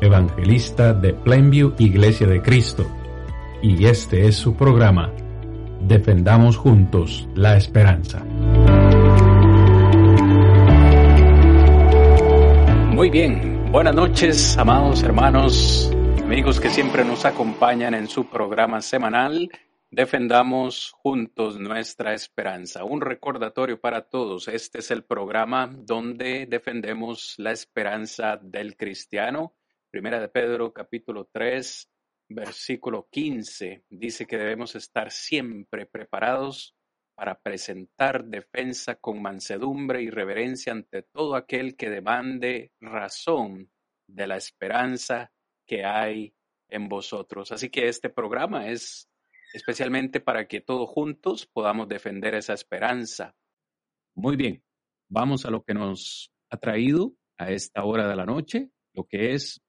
evangelista de Plainview Iglesia de Cristo, y este es su programa, Defendamos Juntos la Esperanza. Muy bien, buenas noches, amados hermanos, amigos que siempre nos acompañan en su programa semanal Defendamos juntos nuestra esperanza. Un recordatorio para todos. Este es el programa donde defendemos la esperanza del cristiano. Primera de Pedro capítulo 3, versículo 15. Dice que debemos estar siempre preparados para presentar defensa con mansedumbre y reverencia ante todo aquel que demande razón de la esperanza que hay en vosotros. Así que este programa es especialmente para que todos juntos podamos defender esa esperanza. Muy bien, vamos a lo que nos ha traído a esta hora de la noche, lo que es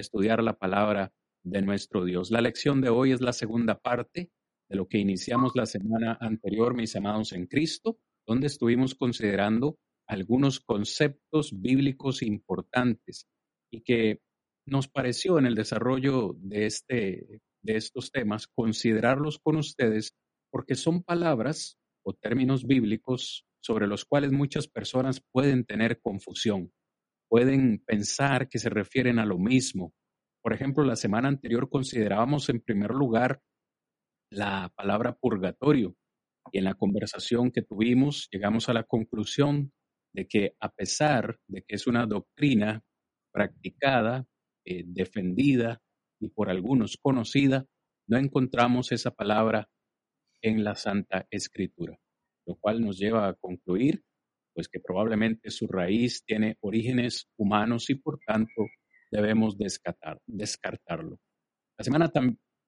estudiar la palabra de nuestro Dios. La lección de hoy es la segunda parte de lo que iniciamos la semana anterior, mis amados en Cristo, donde estuvimos considerando algunos conceptos bíblicos importantes y que nos pareció en el desarrollo de este de estos temas, considerarlos con ustedes porque son palabras o términos bíblicos sobre los cuales muchas personas pueden tener confusión, pueden pensar que se refieren a lo mismo. Por ejemplo, la semana anterior considerábamos en primer lugar la palabra purgatorio y en la conversación que tuvimos llegamos a la conclusión de que a pesar de que es una doctrina practicada, eh, defendida y por algunos conocida, no encontramos esa palabra en la Santa Escritura, lo cual nos lleva a concluir pues que probablemente su raíz tiene orígenes humanos y por tanto debemos descartar, descartarlo. La semana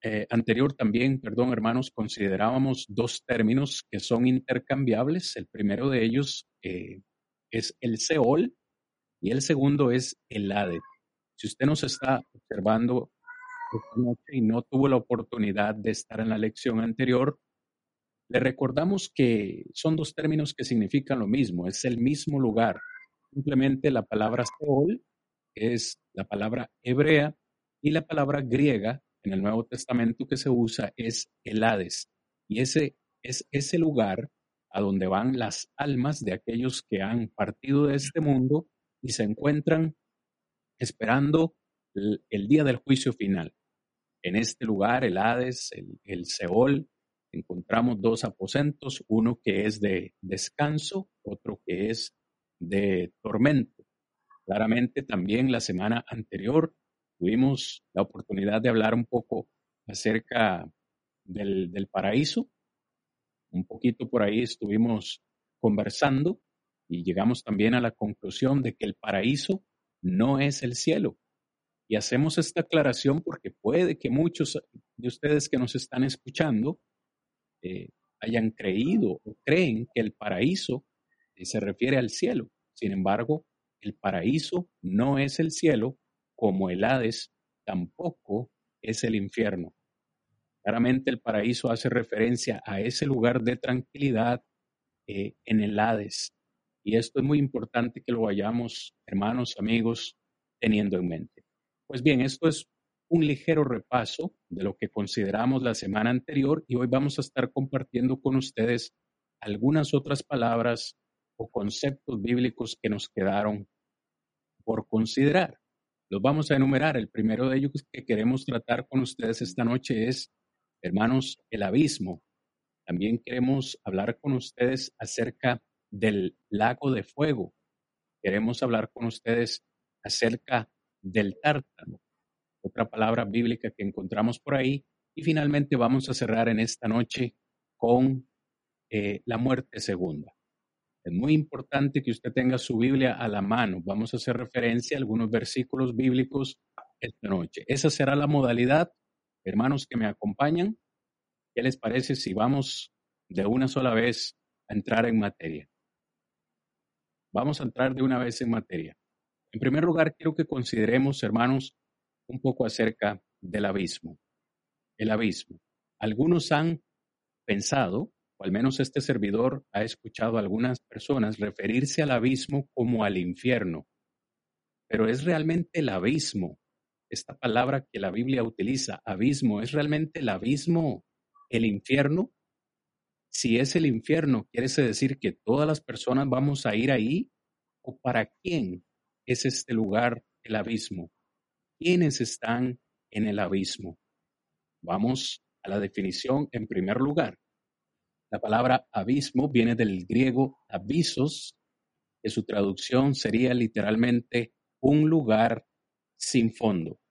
eh, anterior también, perdón hermanos, considerábamos dos términos que son intercambiables. El primero de ellos eh, es el Seol y el segundo es el Hades. Si usted nos está observando y no tuvo la oportunidad de estar en la lección anterior, le recordamos que son dos términos que significan lo mismo, es el mismo lugar. Simplemente la palabra Seol es la palabra hebrea y la palabra griega en el Nuevo Testamento que se usa es el Hades. Y ese es ese lugar a donde van las almas de aquellos que han partido de este mundo y se encuentran esperando el día del juicio final. En este lugar, el Hades, el, Seol, encontramos dos aposentos, uno que es de descanso, otro que es de tormento. Claramente también la semana anterior tuvimos la oportunidad de hablar un poco acerca del, del paraíso. Un poquito por ahí estuvimos conversando y llegamos también a la conclusión de que el paraíso no es el cielo, y hacemos esta aclaración porque puede que muchos de ustedes que nos están escuchando eh, hayan creído o creen que el paraíso eh, se refiere al cielo. Sin embargo, el paraíso no es el cielo, como el Hades tampoco es el infierno. Claramente el paraíso hace referencia a ese lugar de tranquilidad eh, en el Hades. Y esto es muy importante que lo vayamos, hermanos, amigos, teniendo en mente. Pues bien, esto es un ligero repaso de lo que consideramos la semana anterior y hoy vamos a estar compartiendo con ustedes algunas otras palabras o conceptos bíblicos que nos quedaron por considerar. Los vamos a enumerar. El primero de ellos que queremos tratar con ustedes esta noche es, hermanos, el abismo. También queremos hablar con ustedes acerca del lago de fuego. Queremos hablar con ustedes acerca del tártaro, otra palabra bíblica que encontramos por ahí. Y finalmente vamos a cerrar en esta noche con eh, la muerte segunda. Es muy importante que usted tenga su Biblia a la mano. Vamos a hacer referencia a algunos versículos bíblicos esta noche. Esa será la modalidad, hermanos que me acompañan. ¿Qué les parece si vamos de una sola vez a entrar en materia? Vamos a entrar de una vez en materia. En primer lugar, quiero que consideremos, hermanos, un poco acerca del abismo. El abismo. Algunos han pensado, o al menos este servidor ha escuchado a algunas personas referirse al abismo como al infierno. Pero es realmente el abismo, esta palabra que la Biblia utiliza, abismo, ¿es realmente el abismo el infierno? Si es el infierno, ¿quiere decir que todas las personas vamos a ir ahí? ¿O para quién es este lugar el abismo? ¿Quiénes están en el abismo? Vamos a la definición en primer lugar. La palabra abismo viene del griego abisos, que su traducción sería literalmente un lugar sin fondo.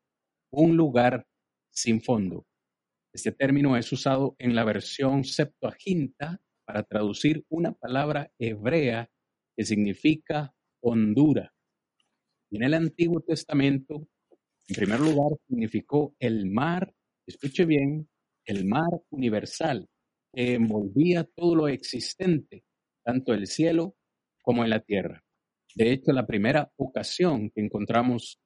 Un lugar sin fondo. Este término es usado en la versión Septuaginta para traducir una palabra hebrea que significa hondura. En el Antiguo Testamento, en primer lugar, significó el mar, escuche bien, el mar universal, que envolvía todo lo existente, tanto el cielo como en la tierra. De hecho, la primera ocasión que encontramos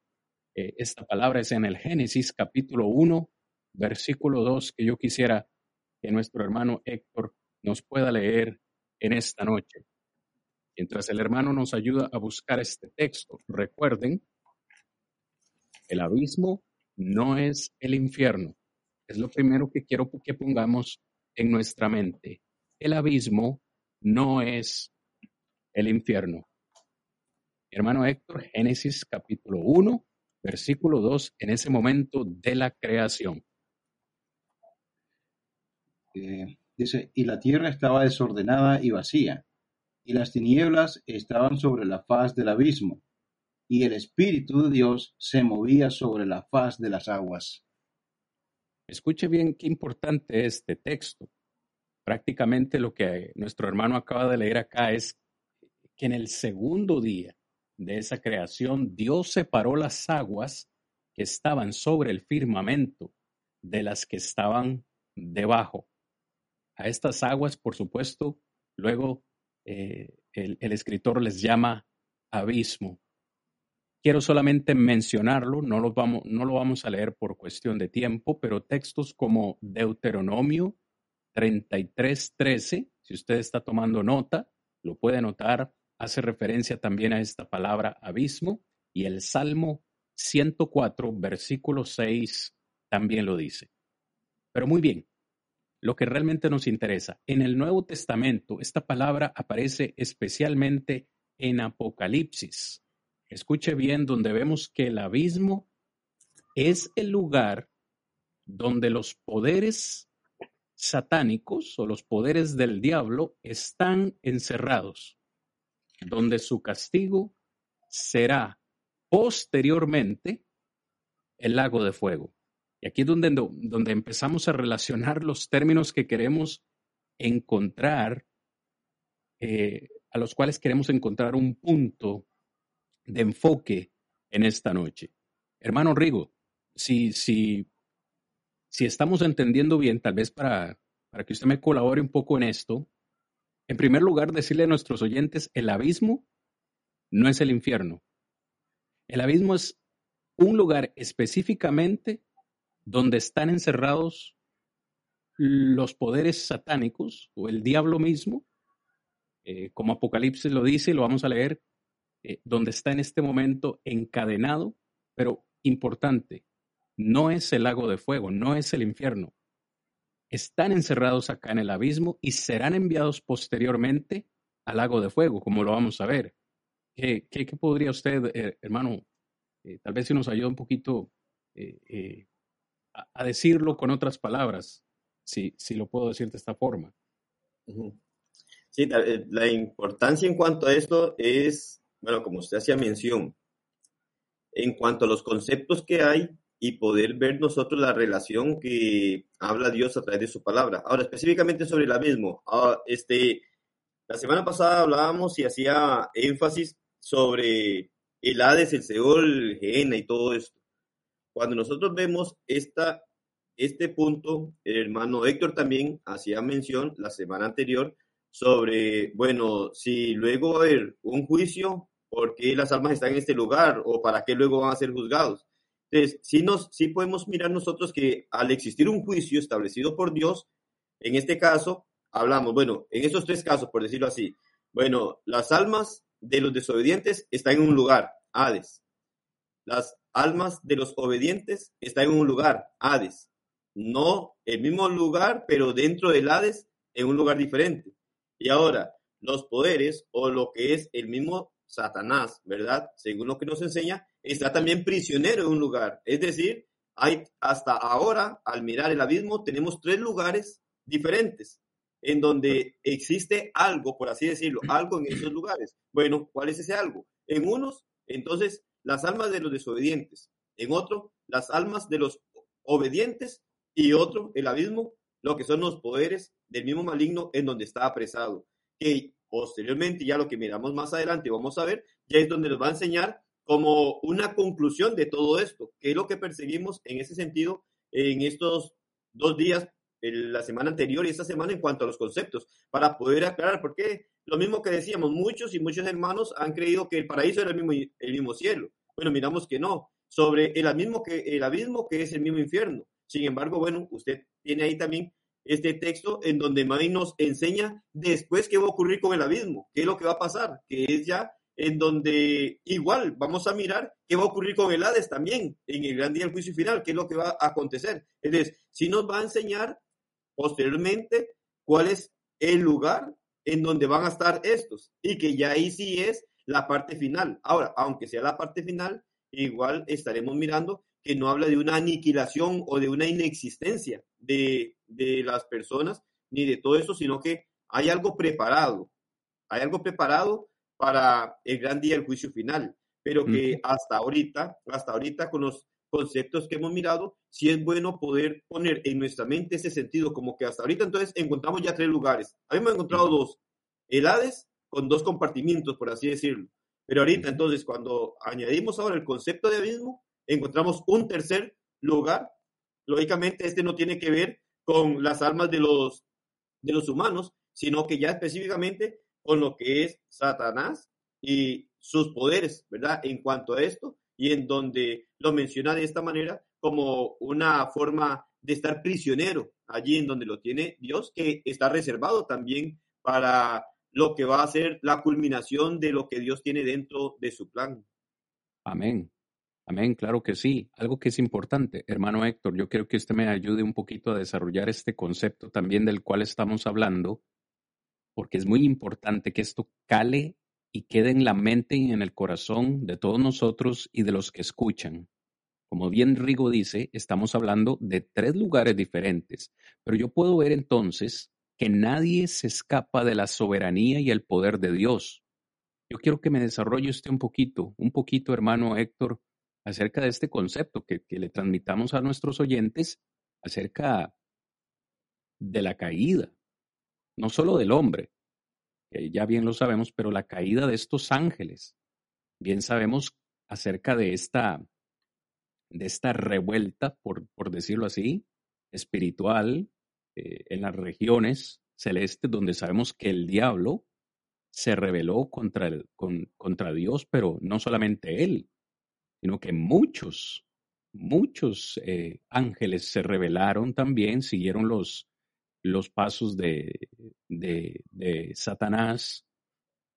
eh, esta palabra es en el Génesis capítulo 1, versículo 2, que yo quisiera que nuestro hermano Héctor nos pueda leer en esta noche. Mientras el hermano nos ayuda a buscar este texto, recuerden, el abismo no es el infierno. Es lo primero que quiero que pongamos en nuestra mente. El abismo no es el infierno. hermano Héctor, Génesis capítulo 1, versículo 2, en ese momento de la creación. Eh, dice, y la tierra estaba desordenada y vacía, y las tinieblas estaban sobre la faz del abismo, y el Espíritu de Dios se movía sobre la faz de las aguas. Escuche bien qué importante es este texto. Prácticamente lo que nuestro hermano acaba de leer acá es que en el segundo día de esa creación, Dios separó las aguas que estaban sobre el firmamento de las que estaban debajo. A estas aguas, por supuesto, luego eh, el, el escritor les llama abismo. Quiero solamente mencionarlo, no lo, vamos, a leer por cuestión de tiempo, pero textos como Deuteronomio 33.13, si usted está tomando nota, lo puede notar, hace referencia también a esta palabra abismo, y el Salmo 104, versículo 6, también lo dice. Pero muy bien, lo que realmente nos interesa, en el Nuevo Testamento esta palabra aparece especialmente en Apocalipsis. Escuche bien, donde vemos que el abismo es el lugar donde los poderes satánicos o los poderes del diablo están encerrados, donde su castigo será posteriormente el lago de fuego. Y aquí es donde, donde empezamos a relacionar los términos que queremos encontrar, eh, a los cuales queremos encontrar un punto de enfoque en esta noche. Hermano Rigo, si, si, si estamos entendiendo bien, tal vez para, para que usted me colabore un poco en esto, en primer lugar, decirle a nuestros oyentes, el abismo no es el infierno. El abismo es un lugar específicamente donde están encerrados los poderes satánicos o el diablo mismo, eh, como Apocalipsis lo dice, lo vamos a leer, eh, donde está en este momento encadenado, pero importante, no es el lago de fuego, no es el infierno. Están encerrados acá en el abismo y serán enviados posteriormente al lago de fuego, como lo vamos a ver. ¿Qué, qué, podría usted, eh, hermano, eh, tal vez si nos ayuda un poquito a, decirlo con otras palabras, si, si lo puedo decir de esta forma? Sí, la importancia en cuanto a esto es bueno, como usted hacía mención, en cuanto a los conceptos que hay y poder ver nosotros la relación que habla Dios a través de su palabra. Ahora, específicamente sobre el abismo, ah, este, la semana pasada hablábamos y hacía énfasis sobre el Hades, el Seol, Gehenna y todo esto. cuando nosotros vemos esta, este punto, el hermano Héctor también hacía mención la semana anterior sobre, bueno, si luego va haber un juicio, ¿por qué las almas están en este lugar? ¿O para qué luego van a ser juzgados? Entonces, sí, nos, sí podemos mirar nosotros que al existir un juicio establecido por Dios, en este caso, hablamos, bueno, en esos tres casos, por decirlo así, bueno, las almas de los desobedientes están en un lugar, Hades. Las almas de los obedientes están en un lugar, Hades. No el mismo lugar, pero dentro del Hades, en un lugar diferente. Y ahora, los poderes o lo que es el mismo Satanás, ¿verdad? Según lo que nos enseña, está también prisionero en un lugar. Es decir, hay hasta ahora, al mirar el abismo, tenemos tres lugares diferentes en donde existe algo, por así decirlo, algo en esos lugares. Bueno, ¿cuál es ese algo? En unos, entonces, las almas de los desobedientes. En otro, las almas de los obedientes. Y otro, el abismo, lo que son los poderes del mismo maligno en donde está apresado. Que posteriormente, ya lo que miramos más adelante, vamos a ver, ya es donde nos va a enseñar como una conclusión de todo esto, que es lo que perseguimos en ese sentido en estos dos días, la semana anterior y esta semana en cuanto a los conceptos, para poder aclarar, porque lo mismo que decíamos, muchos y muchos hermanos han creído que el paraíso era el mismo, el mismo cielo. Bueno, miramos que no, sobre el abismo, que, el abismo que es el mismo infierno. Sin embargo, bueno, usted tiene ahí también este texto en donde May nos enseña después qué va a ocurrir con el abismo, qué es lo que va a pasar, que es ya en donde igual vamos a mirar qué va a ocurrir con el Hades también en el gran día del juicio final, qué es lo que va a acontecer. Es decir, si nos va a enseñar posteriormente cuál es el lugar en donde van a estar estos y que ya ahí sí es la parte final. Ahora, aunque sea la parte final, igual estaremos mirando que no habla de una aniquilación o de una inexistencia de, las personas ni de todo eso, sino que hay algo preparado, hay algo preparado para el gran día del juicio final, pero que hasta ahorita, hasta ahorita con los conceptos que hemos mirado, sí es bueno poder poner en nuestra mente ese sentido, como que hasta ahorita entonces encontramos ya tres lugares. Habíamos encontrado dos, el Hades con dos compartimientos, por así decirlo. Pero ahorita entonces cuando añadimos ahora el concepto de abismo, encontramos un tercer lugar. Lógicamente este no tiene que ver con las almas de los, de los humanos, sino que ya específicamente con lo que es Satanás y sus poderes, ¿verdad? En cuanto a esto, y en donde lo menciona de esta manera como una forma de estar prisionero allí en donde lo tiene Dios, que está reservado también para lo que va a ser la culminación de lo que Dios tiene dentro de su plan. Amén. Amén, claro que sí. Algo que es importante, hermano Héctor, yo creo que usted me ayude un poquito a desarrollar este concepto también del cual estamos hablando, porque es muy importante que esto cale y quede en la mente y en el corazón de todos nosotros y de los que escuchan. Como bien Rigo dice, estamos hablando de tres lugares diferentes, pero yo puedo ver entonces que nadie se escapa de la soberanía y el poder de Dios. Yo quiero que me desarrolle usted un poquito, un poquito, hermano Héctor, acerca de este concepto que, que le transmitamos a nuestros oyentes acerca de la caída, no solo del hombre, que ya bien lo sabemos, pero la caída de estos ángeles. Bien sabemos acerca de esta, de esta revuelta, por, por decirlo así, espiritual eh, en las regiones celestes donde sabemos que el diablo se rebeló contra, el, contra Dios, pero no solamente él, sino que muchos, muchos eh, ángeles se rebelaron también, siguieron los, los pasos de, de, Satanás.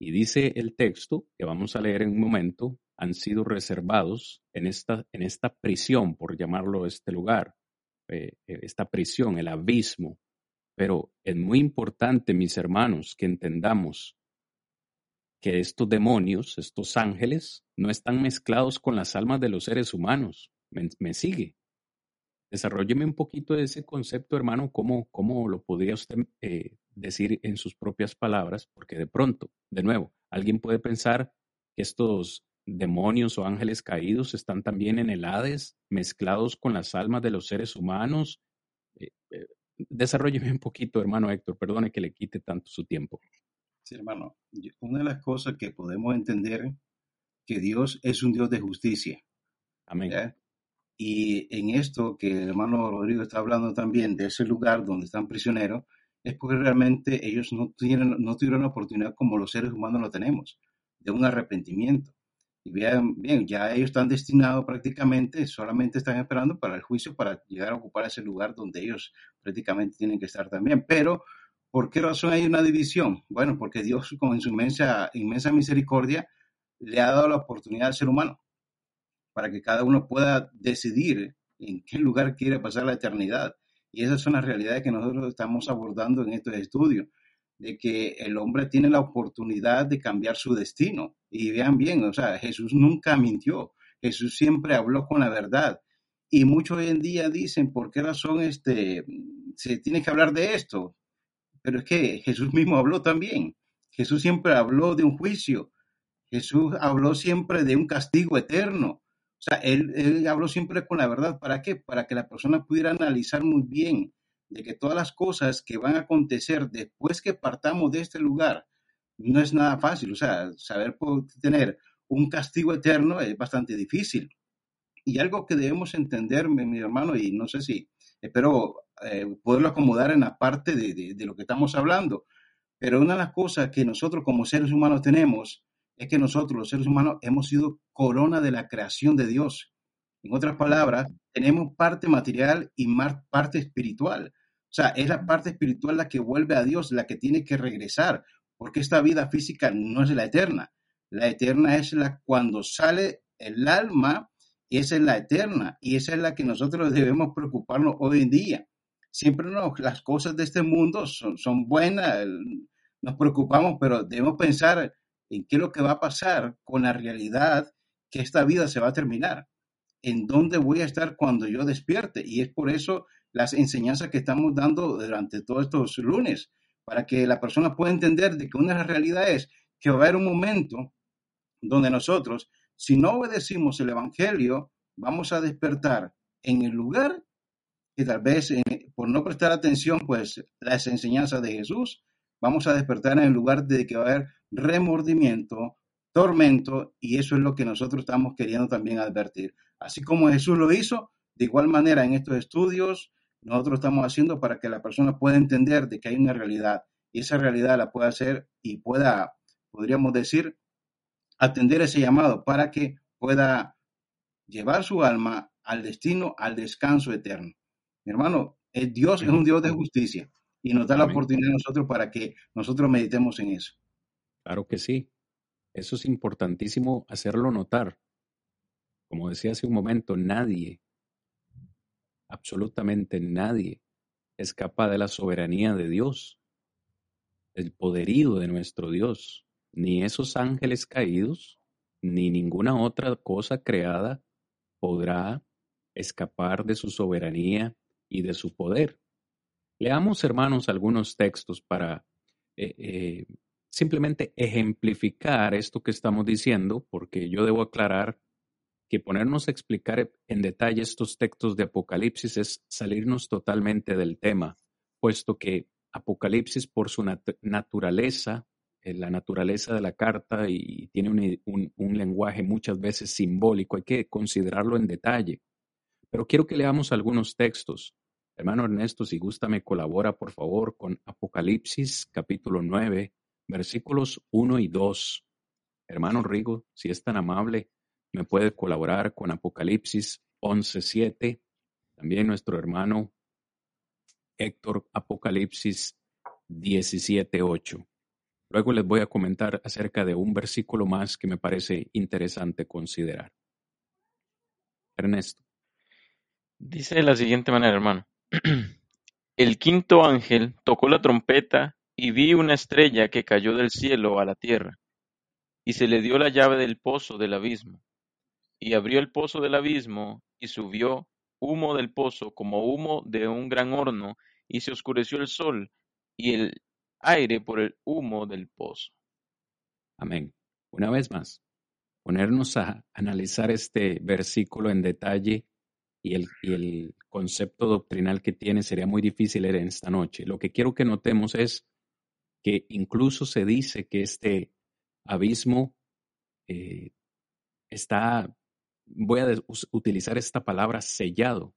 Y dice el texto, que vamos a leer en un momento, han sido reservados en esta, en esta prisión, por llamarlo este lugar, eh, esta prisión, el abismo. Pero es muy importante, mis hermanos, que entendamos que estos demonios, estos ángeles, no están mezclados con las almas de los seres humanos. me sigue? Desarrolleme un poquito de ese concepto, hermano, cómo, cómo lo podría usted eh, decir en sus propias palabras, porque de pronto, de nuevo, alguien puede pensar que estos demonios o ángeles caídos están también en el Hades, mezclados con las almas de los seres humanos. Eh, eh, desarrolleme un poquito, hermano Héctor, perdone que le quite tanto su tiempo. Sí, hermano, una de las cosas que podemos entender que Dios es un Dios de justicia. Amén Y en esto que el hermano Rodrigo está hablando también de ese lugar donde están prisioneros, es porque realmente ellos no tuvieron, no tuvieron la oportunidad como los seres humanos lo tenemos, de un arrepentimiento. Y bien, bien, ya ellos están destinados prácticamente, solamente están esperando para el juicio para llegar a ocupar ese lugar donde ellos prácticamente tienen que estar también. Pero, ¿por qué razón hay una división? Bueno, porque Dios, con su inmensa, inmensa misericordia, le ha dado la oportunidad al ser humano para que cada uno pueda decidir en qué lugar quiere pasar la eternidad. Y esas son las realidades que nosotros estamos abordando en estos estudios, de que el hombre tiene la oportunidad de cambiar su destino. Y vean bien, o sea, Jesús nunca mintió, Jesús siempre habló con la verdad. Y muchos hoy en día dicen, ¿por qué razón este, se tiene que hablar de esto? Pero es que Jesús mismo habló también. Jesús siempre habló de un juicio. Jesús habló siempre de un castigo eterno. O sea, él, habló siempre con la verdad. ¿Para qué? Para que la persona pudiera analizar muy bien de que todas las cosas que van a acontecer después que partamos de este lugar no es nada fácil. O sea, saber tener un castigo eterno es bastante difícil. Y algo que debemos entender, mi, hermano, y no sé si espero eh, poderlo acomodar en la parte de, de lo que estamos hablando, pero una de las cosas que nosotros como seres humanos tenemos es que nosotros, los seres humanos, hemos sido corona de la creación de Dios. En otras palabras, tenemos parte material y parte espiritual. O sea, es la parte espiritual la que vuelve a Dios, la que tiene que regresar, porque esta vida física no es la eterna. La eterna es la cuando sale el alma, esa es la eterna y esa es la que nosotros debemos preocuparnos hoy en día. Siempre no, las cosas de este mundo son, son buenas, nos preocupamos, pero debemos pensar en qué es lo que va a pasar con la realidad que esta vida se va a terminar, en dónde voy a estar cuando yo despierte. Y es por eso las enseñanzas que estamos dando durante todos estos lunes, para que la persona pueda entender de que una realidades es que va a haber un momento donde nosotros, si no obedecimos el Evangelio, vamos a despertar en el lugar tal vez eh, por no prestar atención, pues las enseñanzas de Jesús, vamos a despertar en el lugar de que va a haber remordimiento, tormento, y eso es lo que nosotros estamos queriendo también advertir. Así como Jesús lo hizo, de igual manera en estos estudios, nosotros estamos haciendo para que la persona pueda entender de que hay una realidad y esa realidad la pueda hacer y pueda, podríamos decir, atender ese llamado para que pueda llevar su alma al destino, al descanso eterno. Mi hermano, el Dios es un Dios de justicia y nos da la oportunidad a nosotros para que nosotros meditemos en eso. Claro que sí. Eso es importantísimo hacerlo notar. Como decía hace un momento, nadie, absolutamente nadie, escapa de la soberanía de Dios, del poderío de nuestro Dios. Ni esos ángeles caídos, ni ninguna otra cosa creada podrá escapar de su soberanía y de su poder. Leamos, hermanos, algunos textos para eh, eh, simplemente ejemplificar esto que estamos diciendo, porque yo debo aclarar que ponernos a explicar en detalle estos textos de Apocalipsis es salirnos totalmente del tema, puesto que Apocalipsis por su naturaleza, eh, la naturaleza de la carta y tiene un lenguaje muchas veces simbólico, hay que considerarlo en detalle. Pero quiero que leamos algunos textos. Hermano Ernesto, si gusta, me colabora por favor con Apocalipsis capítulo 9, versículos 1 y 2. Hermano Rigo, si es tan amable, me puede colaborar con Apocalipsis 11, 7. También nuestro hermano Héctor, Apocalipsis 17, 8. Luego les voy a comentar acerca de un versículo más que me parece interesante considerar. Ernesto. Dice de la siguiente manera, hermano. El quinto ángel tocó la trompeta y vi una estrella que cayó del cielo a la tierra, y se le dio la llave del pozo del abismo. Y abrió el pozo del abismo, y subió humo del pozo como humo de un gran horno, y se oscureció el sol y el aire por el humo del pozo. Amén. Una vez más, ponernos a analizar este versículo en detalle y el, el concepto doctrinal que tiene sería muy difícil en esta noche. Lo que quiero que notemos es que incluso se dice que este abismo eh, está voy a utilizar esta palabra sellado.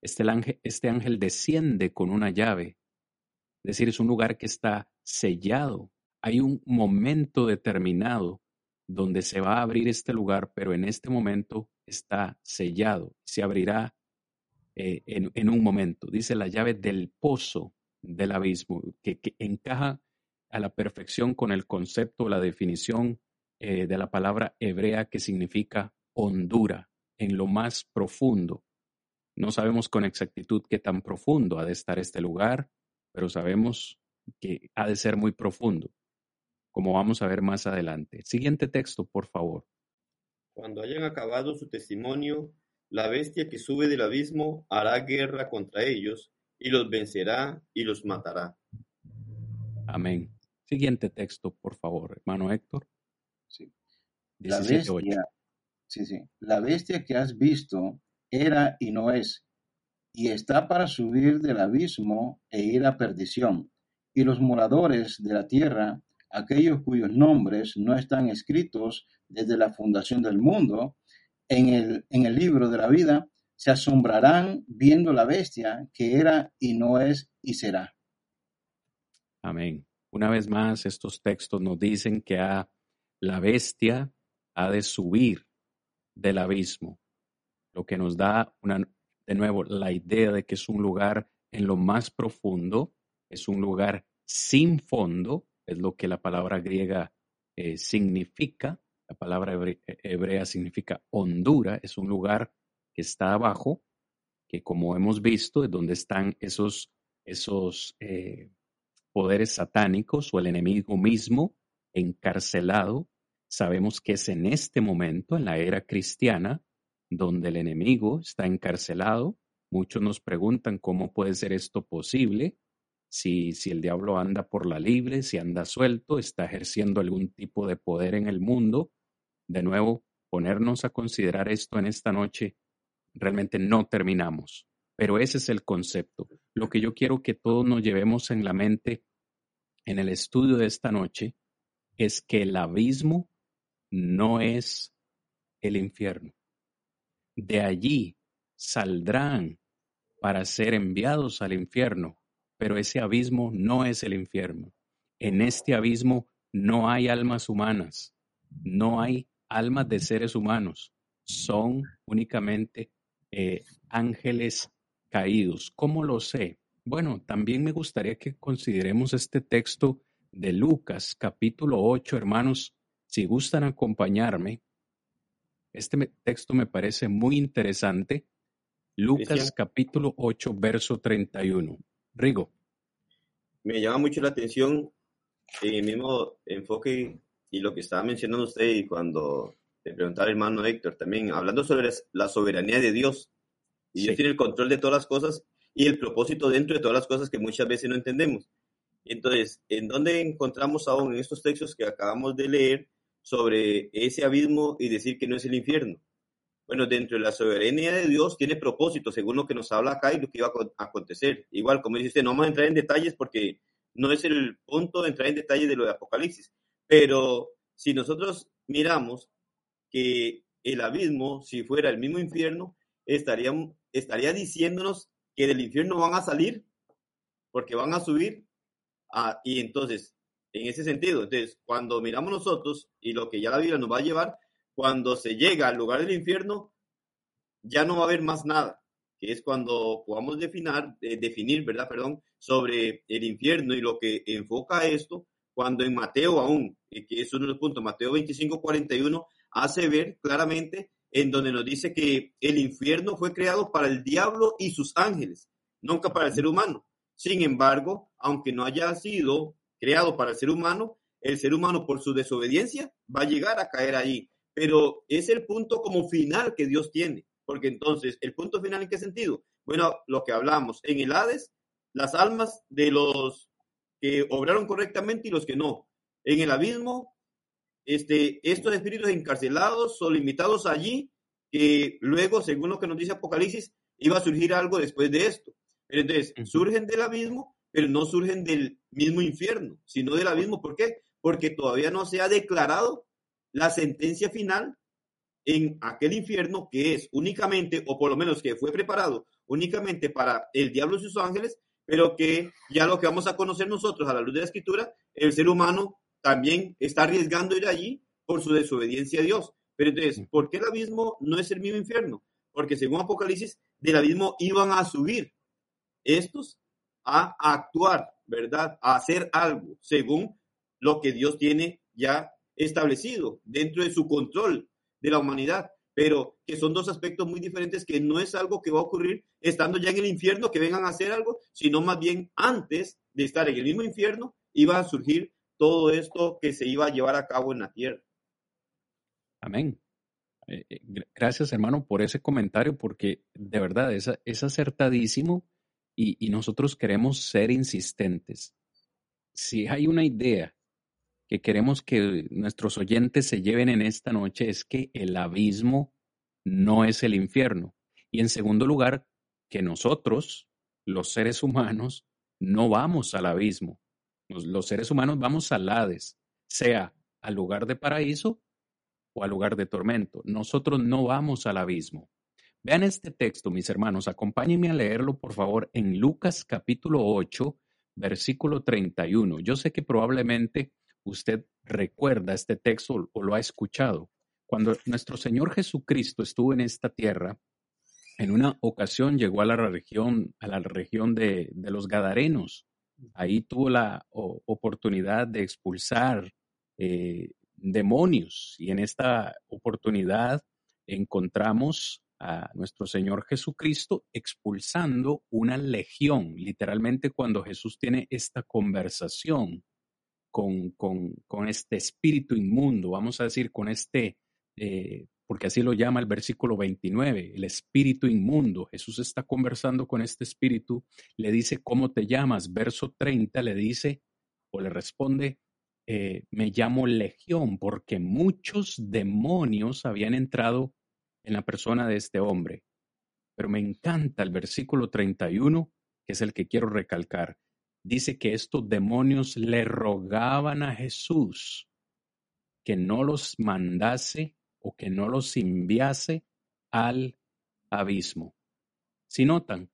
Este ángel, este ángel desciende con una llave. Es decir, es un lugar que está sellado. Hay un momento determinado donde se va a abrir este lugar, pero en este momento está sellado. Se abrirá eh, en, un momento. Dice la llave del pozo del abismo, que, encaja a la perfección con el concepto, la definición eh, de la palabra hebrea que significa hondura, en lo más profundo. No sabemos con exactitud qué tan profundo ha de estar este lugar, pero sabemos que ha de ser muy profundo como vamos a ver más adelante. Siguiente texto, por favor. Cuando hayan acabado su testimonio, la bestia que sube del abismo hará guerra contra ellos y los vencerá y los matará. Amén. Siguiente texto, por favor, hermano Héctor. Sí. La bestia, sí, sí. La bestia que has visto era y no es, y está para subir del abismo e ir a perdición. Y los moradores de la tierra aquellos cuyos nombres no están escritos desde la fundación del mundo en el, en el libro de la vida, se asombrarán viendo la bestia que era y no es y será. Amén. Una vez más, estos textos nos dicen que a la bestia ha de subir del abismo, lo que nos da una, de nuevo la idea de que es un lugar en lo más profundo, es un lugar sin fondo, es lo que la palabra griega eh, significa. La palabra hebrea significa hondura, es un lugar que está abajo, que como hemos visto es donde están esos, esos eh, poderes satánicos o el enemigo mismo encarcelado. Sabemos que es en este momento, en la era cristiana, donde el enemigo está encarcelado. Muchos nos preguntan cómo puede ser esto posible si, el diablo anda por la libre, si anda suelto, está ejerciendo algún tipo de poder en el mundo. De nuevo, ponernos a considerar esto en esta noche, realmente no terminamos. Pero ese es el concepto. Lo que yo quiero que todos nos llevemos en la mente en el estudio de esta noche es que el abismo no es el infierno. De allí saldrán para ser enviados al infierno pero ese abismo no es el infierno. En este abismo no hay almas humanas, no hay almas de seres humanos, son únicamente eh, ángeles caídos. ¿Cómo lo sé? Bueno, también me gustaría que consideremos este texto de Lucas, capítulo 8, hermanos, si gustan acompañarme. Este texto me parece muy interesante. Lucas capítulo 8, verso 31. Rigo. Me llama mucho la atención el mismo enfoque y lo que estaba mencionando usted y cuando le preguntaba al hermano Héctor también, hablando sobre la soberanía de Dios. Y Dios tiene el control de todas las cosas y el propósito dentro de todas las cosas que muchas veces no entendemos. Entonces, ¿en dónde encontramos aún en estos textos que acabamos de leer sobre ese abismo y decir que no es el infierno? Bueno, dentro de la soberanía de Dios tiene propósito, según lo que nos habla acá y lo que iba a acontecer. Igual, como dice usted, no vamos a entrar en detalles porque no es el punto de entrar en detalles de lo de Apocalipsis. Pero si nosotros miramos que el abismo, si fuera el mismo infierno, estaría, estaría diciéndonos que del infierno van a salir porque van a subir. Ah, y entonces, en ese sentido, entonces, cuando miramos nosotros y lo que ya la Biblia nos va a llevar, cuando se llega al lugar del infierno, ya no va a haber más nada, que es cuando podamos definir, eh, definir, ¿verdad? Perdón, sobre el infierno y lo que enfoca esto, cuando en Mateo aún, que es uno de los puntos, Mateo 25, 41, hace ver claramente en donde nos dice que el infierno fue creado para el diablo y sus ángeles, nunca para el ser humano. Sin embargo, aunque no haya sido creado para el ser humano, el ser humano por su desobediencia va a llegar a caer ahí pero es el punto como final que Dios tiene, porque entonces, ¿el punto final en qué sentido? Bueno, lo que hablamos, en el Hades, las almas de los que obraron correctamente y los que no. En el abismo, este, estos espíritus encarcelados o limitados allí, que luego, según lo que nos dice Apocalipsis, iba a surgir algo después de esto. Pero entonces, surgen del abismo, pero no surgen del mismo infierno, sino del abismo. ¿Por qué? Porque todavía no se ha declarado la sentencia final en aquel infierno que es únicamente, o por lo menos que fue preparado únicamente para el diablo y sus ángeles, pero que ya lo que vamos a conocer nosotros a la luz de la escritura, el ser humano también está arriesgando ir allí por su desobediencia a Dios. Pero entonces, ¿por qué el abismo no es el mismo infierno? Porque según Apocalipsis, del abismo iban a subir estos a actuar, ¿verdad? A hacer algo según lo que Dios tiene ya establecido dentro de su control de la humanidad, pero que son dos aspectos muy diferentes que no es algo que va a ocurrir estando ya en el infierno, que vengan a hacer algo, sino más bien antes de estar en el mismo infierno, iba a surgir todo esto que se iba a llevar a cabo en la tierra. Amén. Eh, eh, gracias, hermano, por ese comentario, porque de verdad es, es acertadísimo y, y nosotros queremos ser insistentes. Si hay una idea que queremos que nuestros oyentes se lleven en esta noche es que el abismo no es el infierno. Y en segundo lugar, que nosotros, los seres humanos, no vamos al abismo. Los, seres humanos vamos al Hades, sea al lugar de paraíso o al lugar de tormento. Nosotros no vamos al abismo. Vean este texto, mis hermanos, acompáñenme a leerlo, por favor, en Lucas capítulo 8, versículo 31. Yo sé que probablemente usted recuerda este texto o lo ha escuchado. Cuando nuestro Señor Jesucristo estuvo en esta tierra, en una ocasión llegó a la región, a la región de, los Gadarenos. Ahí tuvo la oportunidad de expulsar eh, demonios y en esta oportunidad encontramos a nuestro Señor Jesucristo expulsando una legión, literalmente cuando Jesús tiene esta conversación con, con, con este espíritu inmundo, vamos a decir, con este, eh, porque así lo llama el versículo 29, el espíritu inmundo. Jesús está conversando con este espíritu, le dice, ¿cómo te llamas? Verso 30 le dice, o le responde, eh, me llamo Legión, porque muchos demonios habían entrado en la persona de este hombre. Pero me encanta el versículo 31, que es el que quiero recalcar dice que estos demonios le rogaban a Jesús que no los mandase o que no los enviase al abismo. Si notan,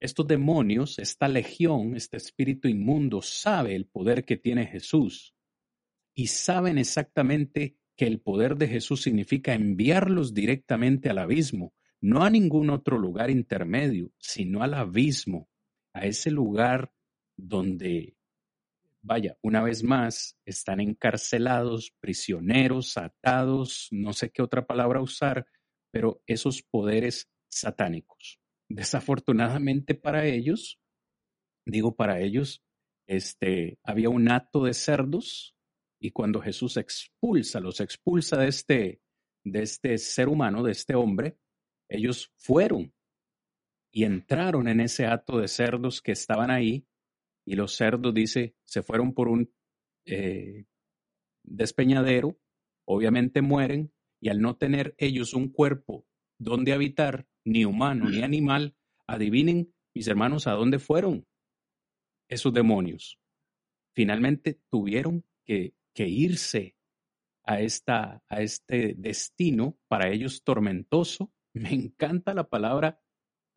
estos demonios, esta legión, este espíritu inmundo, sabe el poder que tiene Jesús y saben exactamente que el poder de Jesús significa enviarlos directamente al abismo, no a ningún otro lugar intermedio, sino al abismo, a ese lugar donde, vaya, una vez más, están encarcelados, prisioneros, atados, no sé qué otra palabra usar, pero esos poderes satánicos. Desafortunadamente para ellos, digo para ellos, este, había un acto de cerdos y cuando Jesús expulsa, los expulsa de este, de este ser humano, de este hombre, ellos fueron y entraron en ese acto de cerdos que estaban ahí y los cerdos, dice, se fueron por un eh, despeñadero, obviamente mueren y al no tener ellos un cuerpo donde habitar, ni humano ni animal, adivinen, mis hermanos, a dónde fueron esos demonios. Finalmente tuvieron que, que irse a, esta, a este destino para ellos tormentoso. Me encanta la palabra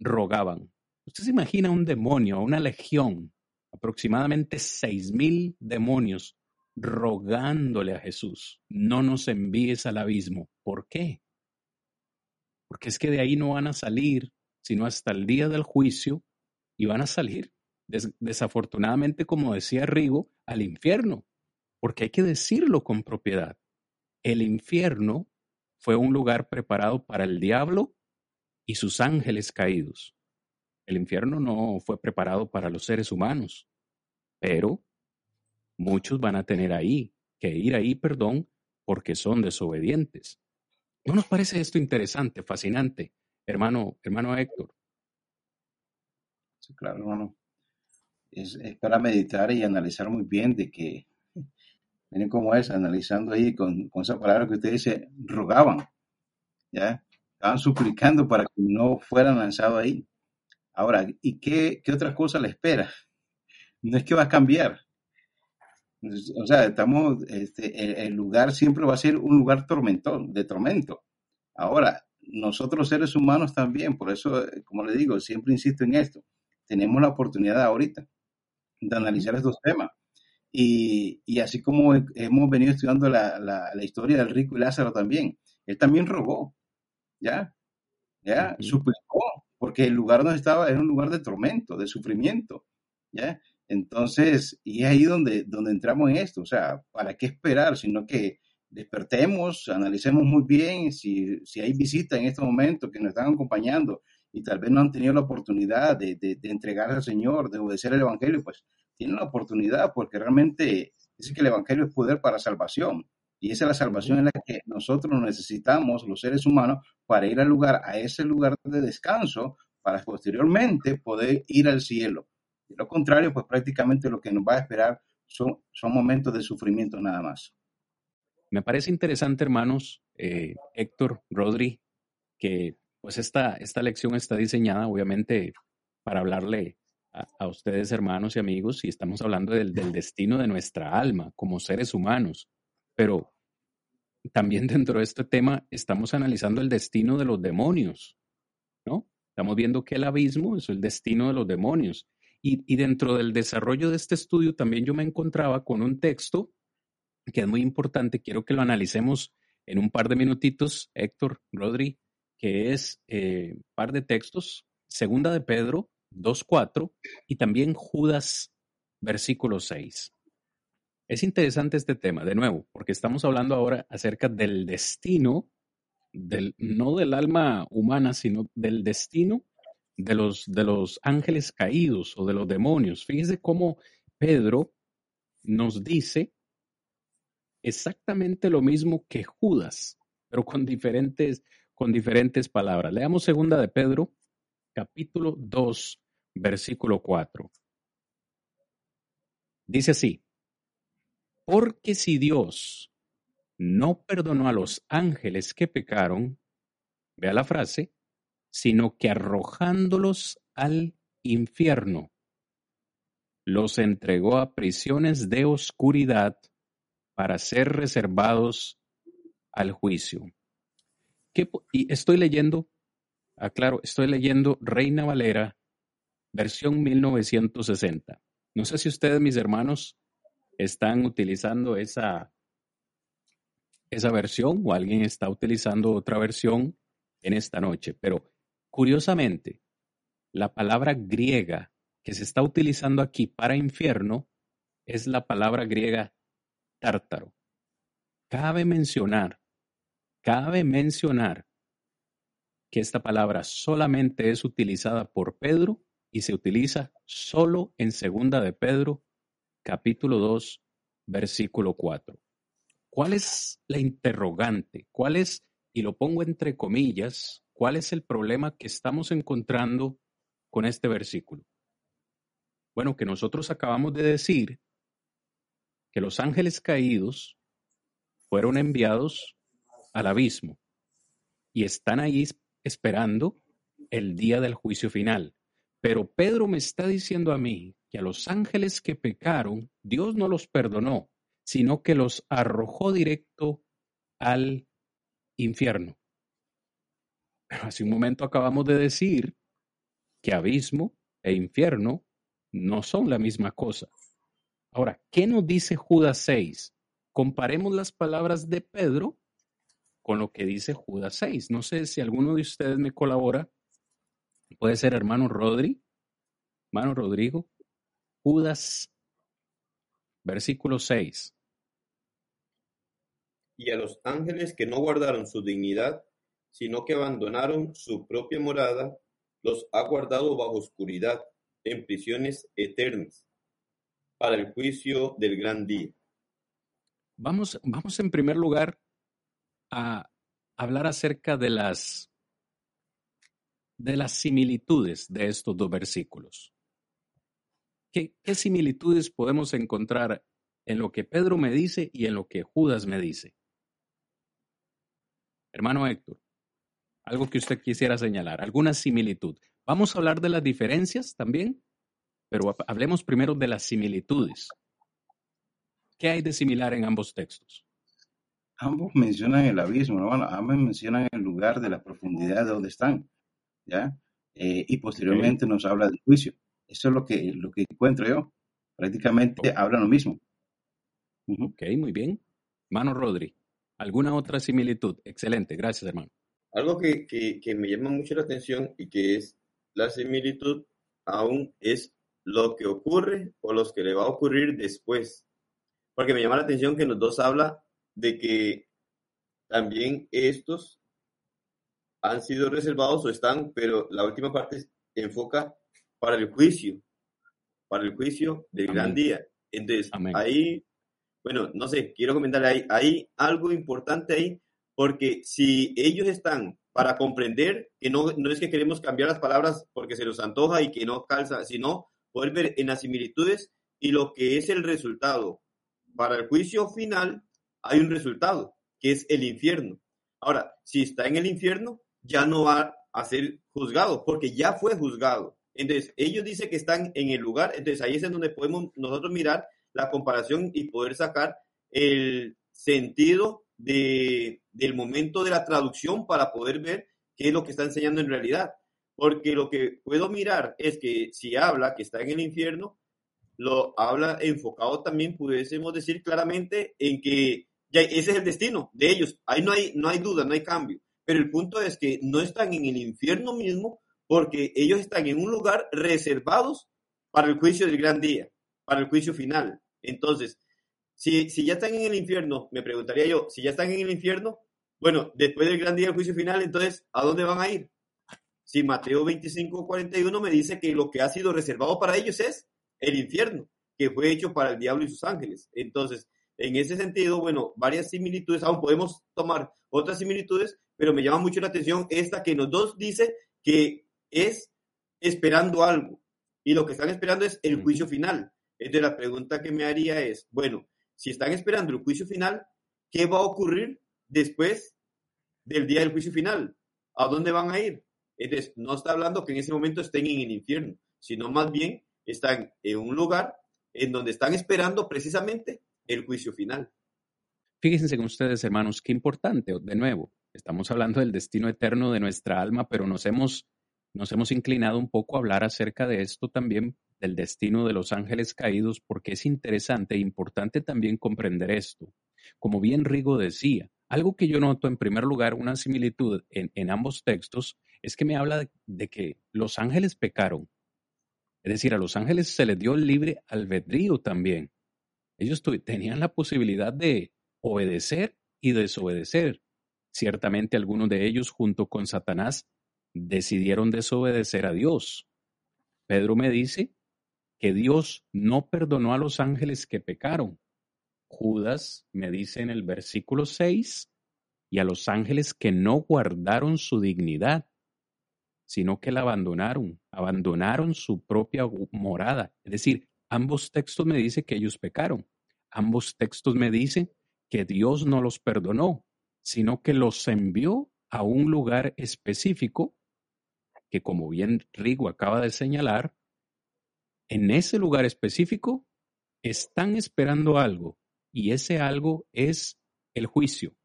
rogaban. Usted se imagina un demonio, una legión, aproximadamente seis mil demonios rogándole a Jesús, no nos envíes al abismo. ¿Por qué? Porque es que de ahí no van a salir, sino hasta el día del juicio, y van a salir, desafortunadamente, como decía Rigo, al infierno, porque hay que decirlo con propiedad. El infierno fue un lugar preparado para el diablo y sus ángeles caídos. El infierno no fue preparado para los seres humanos, pero muchos van a tener ahí que ir ahí, perdón, porque son desobedientes. ¿No nos parece esto interesante, fascinante, hermano, hermano Héctor? Sí, claro, hermano. Es, para meditar y analizar muy bien de que, miren cómo es, analizando ahí con, con esa palabra que usted dice, rogaban, ¿ya? Estaban suplicando para que no fueran lanzados ahí. Ahora, ¿y qué, qué otra cosa le espera? No es que va a cambiar. O sea, estamos, este, el, lugar siempre va a ser un lugar tormentón, de tormento. Ahora, nosotros seres humanos también, por eso, como le digo, siempre insisto en esto, tenemos la oportunidad ahorita de analizar estos temas. Y, y así como hemos venido estudiando la, la, la, historia del rico y Lázaro también, él también robó, ¿ya? ¿Ya? Suplicó, porque el lugar donde estaba era un lugar de tormento, de sufrimiento, ¿ya? Entonces, y es ahí donde, donde entramos en esto, o sea, ¿para qué esperar? Sino que despertemos, analicemos muy bien si, si hay visitas en este momento que nos están acompañando y tal vez no han tenido la oportunidad de, de, al Señor, de obedecer el Evangelio, pues tienen la oportunidad porque realmente dice que el Evangelio es poder para salvación. Y esa es la salvación en la que nosotros necesitamos, los seres humanos, para ir al lugar, a ese lugar de descanso, para posteriormente poder ir al cielo. De lo contrario, pues prácticamente lo que nos va a esperar son, son momentos de sufrimiento nada más. Me parece interesante, hermanos, eh, Héctor, Rodri, que pues esta, esta lección está diseñada obviamente para hablarle a, ustedes, hermanos y amigos, y estamos hablando del, del destino de nuestra alma como seres humanos. Pero también dentro de este tema estamos analizando el destino de los demonios, ¿no? Estamos viendo que el abismo es el destino de los demonios. Y, dentro del desarrollo de este estudio también yo me encontraba con un texto que es muy importante, quiero que lo analicemos en un par de minutitos, Héctor, Rodri, que es eh, par de textos, Segunda de Pedro 2.4 y también Judas versículo 6. Es interesante este tema, de nuevo, porque estamos hablando ahora acerca del destino, del, no del alma humana, sino del destino de los, de los ángeles caídos o de los demonios. Fíjese cómo Pedro nos dice exactamente lo mismo que Judas, pero con diferentes, con diferentes palabras. Leamos segunda de Pedro, capítulo 2, versículo 4. Dice así, porque si Dios no perdonó a los ángeles que pecaron, vea la frase, sino que arrojándolos al infierno, los entregó a prisiones de oscuridad para ser reservados al juicio. y estoy leyendo, aclaro, estoy leyendo Reina Valera, versión 1960. No sé si ustedes, mis hermanos, están utilizando esa, esa versión o alguien está utilizando otra versión en esta noche, pero Curiosamente, la palabra griega que se está utilizando aquí para infierno es la palabra griega tártaro. Cabe mencionar, cabe mencionar que esta palabra solamente es utilizada por Pedro y se utiliza solo en segunda de Pedro, capítulo 2, versículo 4. ¿Cuál es la interrogante? ¿Cuál es, y lo pongo entre comillas, ¿Cuál es el problema que estamos encontrando con este versículo? Bueno, que nosotros acabamos de decir que los ángeles caídos fueron enviados al abismo y están ahí esperando el día del juicio final. Pero Pedro me está diciendo a mí que a los ángeles que pecaron, Dios no los perdonó, sino que los arrojó directo al infierno. Hace un momento acabamos de decir que abismo e infierno no son la misma cosa. Ahora, ¿qué nos dice Judas 6? Comparemos las palabras de Pedro con lo que dice Judas 6. No sé si alguno de ustedes me colabora. Puede ser hermano Rodri, hermano Rodrigo. Judas, versículo 6. Y a los ángeles que no guardaron su dignidad sino que abandonaron su propia morada, los ha guardado bajo oscuridad, en prisiones eternas, para el juicio del gran día. Vamos, vamos en primer lugar a hablar acerca de las de las similitudes de estos dos versículos. ¿Qué, ¿Qué similitudes podemos encontrar en lo que Pedro me dice y en lo que Judas me dice? Hermano Héctor. Algo que usted quisiera señalar, alguna similitud. Vamos a hablar de las diferencias también, pero hablemos primero de las similitudes. ¿Qué hay de similar en ambos textos? Ambos mencionan el abismo, ¿no? Bueno, ambos mencionan el lugar de la profundidad de donde están, ¿ya? Eh, y posteriormente nos habla del juicio. Eso es lo que, lo que encuentro yo. Prácticamente habla lo mismo. Ok, muy bien. Mano Rodri, ¿alguna otra similitud? Excelente, gracias hermano. Algo que, que, me llama mucho la atención y que es la similitud aún es lo que ocurre o los que le va a ocurrir después. Porque me llama la atención que los dos habla de que también estos han sido reservados o están, pero la última parte enfoca para el juicio, para el juicio del gran día. Entonces, ahí, bueno, no sé, quiero comentarle ahí, hay algo importante ahí, porque si ellos están para comprender que no, no es que queremos cambiar las palabras porque se nos antoja y que no calza, sino poder ver en las similitudes y lo que es el resultado. Para el juicio final hay un resultado, que es el infierno. Ahora, si está en el infierno, ya no va a ser juzgado, porque ya fue juzgado. Entonces, ellos dicen que están en el lugar, entonces ahí es en donde podemos nosotros mirar la comparación y poder sacar el sentido de, del momento de la traducción para poder ver qué es lo que está enseñando en realidad. Porque lo que puedo mirar es que si habla que está en el infierno, lo habla enfocado también, pudiésemos decir claramente en que ya ese es el destino de ellos. Ahí no hay, no hay duda, no hay cambio. Pero el punto es que no están en el infierno mismo porque ellos están en un lugar reservados para el juicio del gran día, para el juicio final. Entonces, si, si ya están en el infierno, me preguntaría yo, si ya están en el infierno, bueno, después del gran día del juicio final, entonces, ¿a dónde van a ir? Si Mateo 25, 41 me dice que lo que ha sido reservado para ellos es el infierno, que fue hecho para el diablo y sus ángeles. Entonces, en ese sentido, bueno, varias similitudes, aún podemos tomar otras similitudes, pero me llama mucho la atención esta que nos dos dice que es esperando algo y lo que están esperando es el juicio final. Entonces la pregunta que me haría es, bueno, si están esperando el juicio final, ¿qué va a ocurrir después del día del juicio final? ¿A dónde van a ir? Entonces, no está hablando que en ese momento estén en el infierno, sino más bien están en un lugar en donde están esperando precisamente el juicio final. Fíjense con ustedes, hermanos, qué importante, de nuevo, estamos hablando del destino eterno de nuestra alma, pero nos hemos, nos hemos inclinado un poco a hablar acerca de esto también, del destino de los ángeles caídos, porque es interesante e importante también comprender esto. Como bien Rigo decía, algo que yo noto en primer lugar, una similitud en, ambos textos, es que me habla de que los ángeles pecaron, es decir, a los ángeles se les dio libre albedrío también. Ellos tenían la posibilidad de obedecer y desobedecer. Ciertamente algunos de ellos, junto con Satanás, decidieron desobedecer a Dios. Pedro me dice que Dios no perdonó a los ángeles que pecaron. Judas me dice en el versículo 6, y a los ángeles que no guardaron su dignidad sino que la abandonaron, abandonaron su propia morada. Es decir, ambos textos me dicen que ellos pecaron. Ambos textos me dicen que Dios no los perdonó, sino que los envió a un lugar específico que, como bien Rigo acaba de señalar, en ese lugar específico están esperando algo y ese algo es el juicio.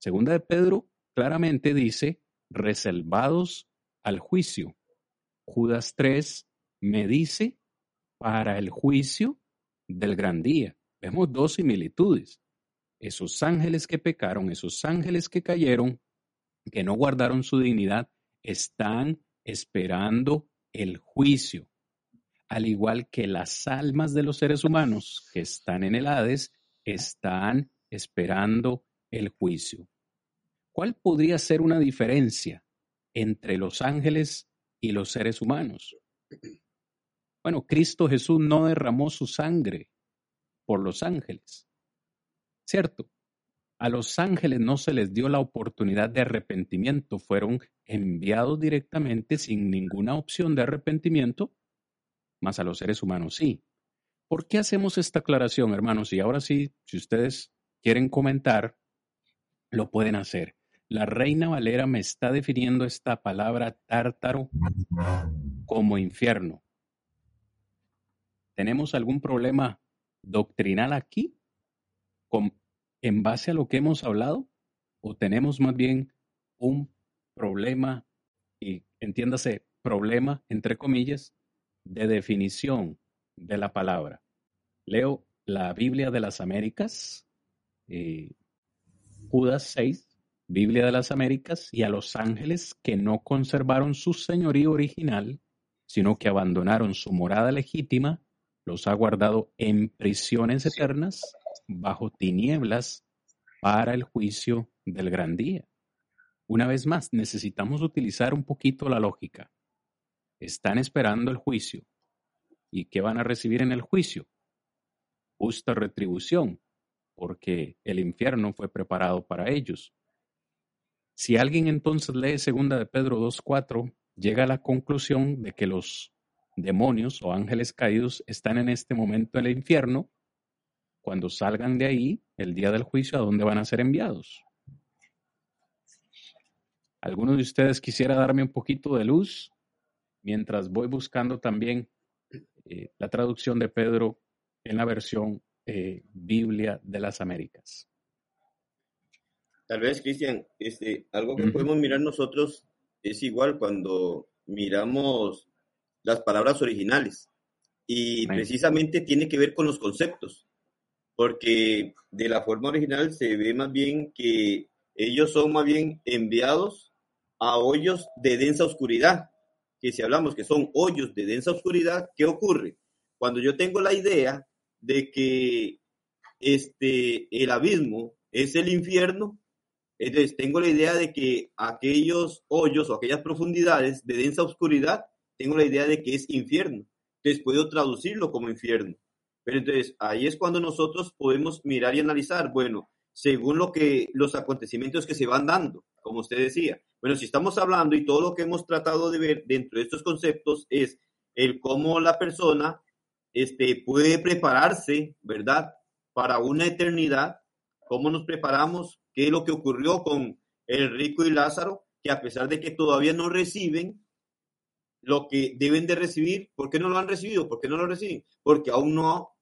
Segunda de Pedro claramente dice, reservados al juicio. Judas 3 me dice para el juicio del gran día. Vemos dos similitudes. Esos ángeles que pecaron, esos ángeles que cayeron, que no guardaron su dignidad, están esperando el juicio. Al igual que las almas de los seres humanos que están en el Hades, están esperando el juicio. ¿Cuál podría ser una diferencia entre los ángeles y los seres humanos. Bueno, Cristo Jesús no derramó su sangre por los ángeles, ¿cierto? A los ángeles no se les dio la oportunidad de arrepentimiento, fueron enviados directamente sin ninguna opción de arrepentimiento, más a los seres humanos sí. ¿Por qué hacemos esta aclaración, hermanos? Y ahora sí, si ustedes quieren comentar, lo pueden hacer. La Reina Valera me está definiendo esta palabra tártaro como infierno. ¿Tenemos algún problema doctrinal aquí en base a lo que hemos hablado o tenemos más bien un problema, y entiéndase, problema, entre comillas, de definición de la palabra. Leo la Biblia de las Américas, eh, Judas 6, Biblia de las Américas, y a los ángeles que no conservaron su señorío original, sino que abandonaron su morada legítima, los ha guardado en prisiones eternas, bajo tinieblas, para el juicio del gran día. Una vez más, necesitamos utilizar un poquito la lógica. Están esperando el juicio. ¿Y qué van a recibir en el juicio? Justa retribución, porque el infierno fue preparado para ellos. Si alguien entonces lee segunda de Pedro 2.4, llega a la conclusión de que los demonios o ángeles caídos están en este momento en el infierno, cuando salgan de ahí, el día del juicio, ¿a dónde van a ser enviados? ¿Alguno de ustedes quisiera darme un poquito de luz mientras voy buscando también eh, la traducción de Pedro en la versión eh, Biblia de las Américas? Tal vez, Cristian, este, algo que podemos mirar nosotros es igual cuando miramos las palabras originales y precisamente tiene que ver con los conceptos, porque de la forma original se ve más bien que ellos son más bien enviados a hoyos de densa oscuridad, que si hablamos que son hoyos de densa oscuridad, ¿qué ocurre? Cuando yo tengo la idea de que este, el abismo es el infierno, entonces tengo la idea de que aquellos hoyos o aquellas profundidades de densa oscuridad, tengo la idea de que es infierno. Entonces puedo traducirlo como infierno. Pero entonces ahí es cuando nosotros podemos mirar y analizar, bueno, según lo que los acontecimientos que se van dando, como usted decía. Bueno, si estamos hablando y todo lo que hemos tratado de ver dentro de estos conceptos es el cómo la persona este, puede prepararse, ¿verdad? Para una eternidad, cómo nos preparamos, qué es lo que ocurrió con el rico y Lázaro, que a pesar de que todavía no reciben lo que deben de recibir, ¿por qué no lo han recibido? ¿Por qué no lo reciben? Porque aún no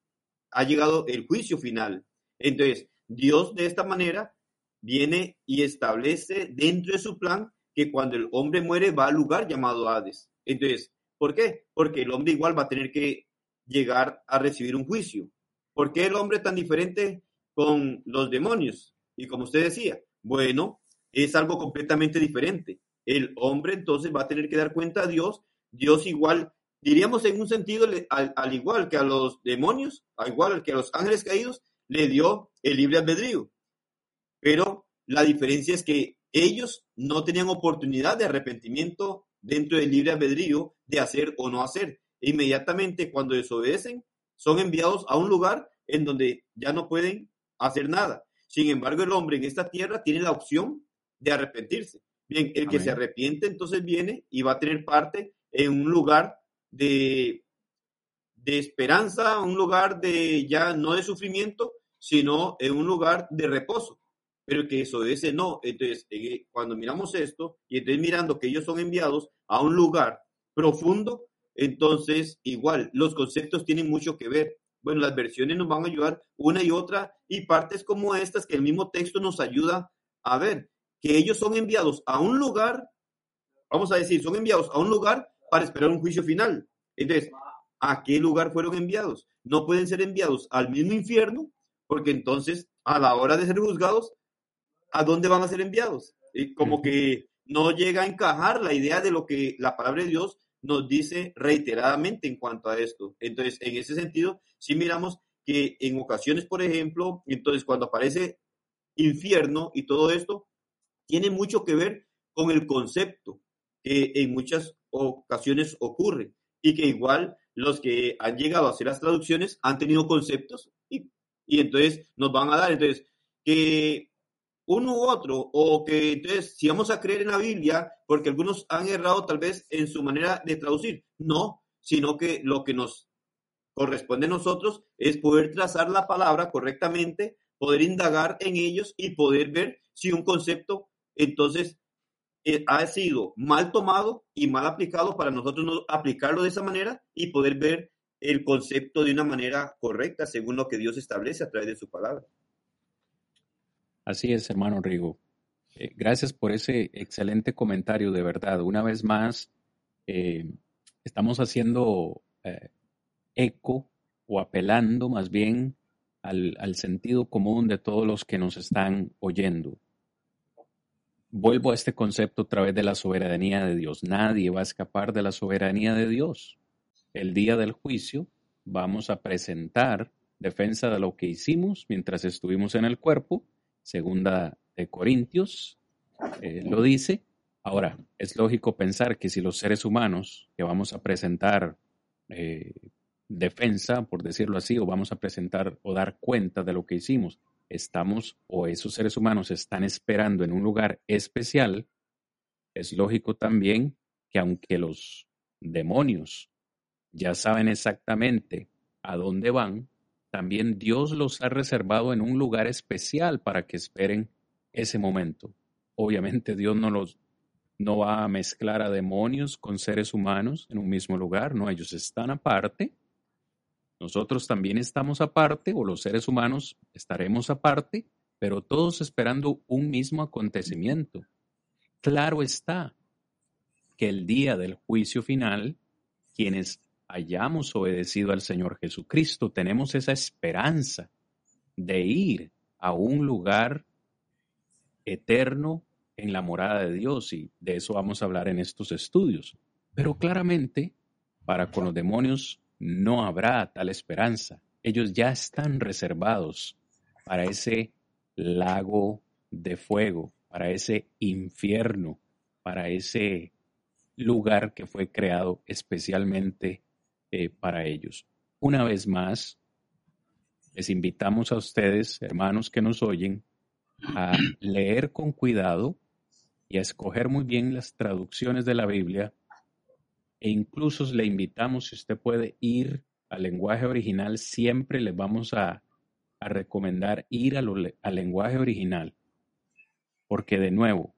ha llegado el juicio final. Entonces, Dios de esta manera viene y establece dentro de su plan que cuando el hombre muere va al lugar llamado Hades. Entonces, ¿por qué? Porque el hombre igual va a tener que llegar a recibir un juicio. ¿Por qué el hombre tan diferente con los demonios? Y como usted decía, bueno, es algo completamente diferente. El hombre entonces va a tener que dar cuenta a Dios. Dios igual, diríamos en un sentido, al, al igual que a los demonios, al igual que a los ángeles caídos, le dio el libre albedrío. Pero la diferencia es que ellos no tenían oportunidad de arrepentimiento dentro del libre albedrío de hacer o no hacer. E inmediatamente cuando desobedecen, son enviados a un lugar en donde ya no pueden hacer nada. Sin embargo, el hombre en esta tierra tiene la opción de arrepentirse. Bien, el que se arrepiente entonces viene y va a tener parte en un lugar de de esperanza, un lugar de ya no de sufrimiento, sino en un lugar de reposo. Pero que eso ese no. Entonces, cuando miramos esto y entonces mirando que ellos son enviados a un lugar profundo, entonces igual los conceptos tienen mucho que ver. Bueno, las versiones nos van a ayudar una y otra y partes como estas que el mismo texto nos ayuda a ver que ellos son enviados a un lugar, vamos a decir, son enviados a un lugar para esperar un juicio final. Entonces, ¿a qué lugar fueron enviados? No pueden ser enviados al mismo infierno, porque entonces a la hora de ser juzgados, ¿a dónde van a ser enviados? Y como que no llega a encajar la idea de lo que la palabra de Dios nos dice reiteradamente en cuanto a esto. Entonces, en ese sentido, si miramos que en ocasiones, por ejemplo, entonces cuando aparece infierno y todo esto, tiene mucho que ver con el concepto que en muchas ocasiones ocurre y que igual los que han llegado a hacer las traducciones han tenido conceptos y, y entonces nos van a dar, entonces, que uno u otro, o que entonces si vamos a creer en la Biblia, porque algunos han errado tal vez en su manera de traducir, no, sino que lo que nos corresponde a nosotros es poder trazar la palabra correctamente, poder indagar en ellos y poder ver si un concepto entonces ha sido mal tomado y mal aplicado para nosotros no aplicarlo de esa manera y poder ver el concepto de una manera correcta según lo que Dios establece a través de su palabra. Así es, hermano Rigo. Eh, gracias por ese excelente comentario, de verdad. Una vez más, eh, estamos haciendo eh, eco o apelando más bien al sentido común de todos los que nos están oyendo. Vuelvo a este concepto a través de la soberanía de Dios. Nadie va a escapar de la soberanía de Dios. El día del juicio vamos a presentar defensa de lo que hicimos mientras estuvimos en el cuerpo, segunda de Corintios eh, lo dice. Ahora, es lógico pensar que si los seres humanos que vamos a presentar eh, defensa, por decirlo así, o vamos a presentar o dar cuenta de lo que hicimos, estamos o esos seres humanos están esperando en un lugar especial, es lógico también que aunque los demonios ya saben exactamente a dónde van, también Dios los ha reservado en un lugar especial para que esperen ese momento. Obviamente Dios no los no va a mezclar a demonios con seres humanos en un mismo lugar, no, ellos están aparte. Nosotros también estamos aparte, o los seres humanos estaremos aparte, pero todos esperando un mismo acontecimiento. Claro está que el día del juicio final, quienes hayamos obedecido al Señor Jesucristo, tenemos esa esperanza de ir a un lugar eterno en la morada de Dios y de eso vamos a hablar en estos estudios. Pero claramente, para con los demonios no habrá tal esperanza. Ellos ya están reservados para ese lago de fuego, para ese infierno, para ese lugar que fue creado especialmente eh, para ellos. Una vez más, les invitamos a ustedes, hermanos que nos oyen, a leer con cuidado y a escoger muy bien las traducciones de la Biblia e incluso le invitamos, si usted puede ir al lenguaje original, siempre le vamos a, recomendar ir al lenguaje original, porque de nuevo,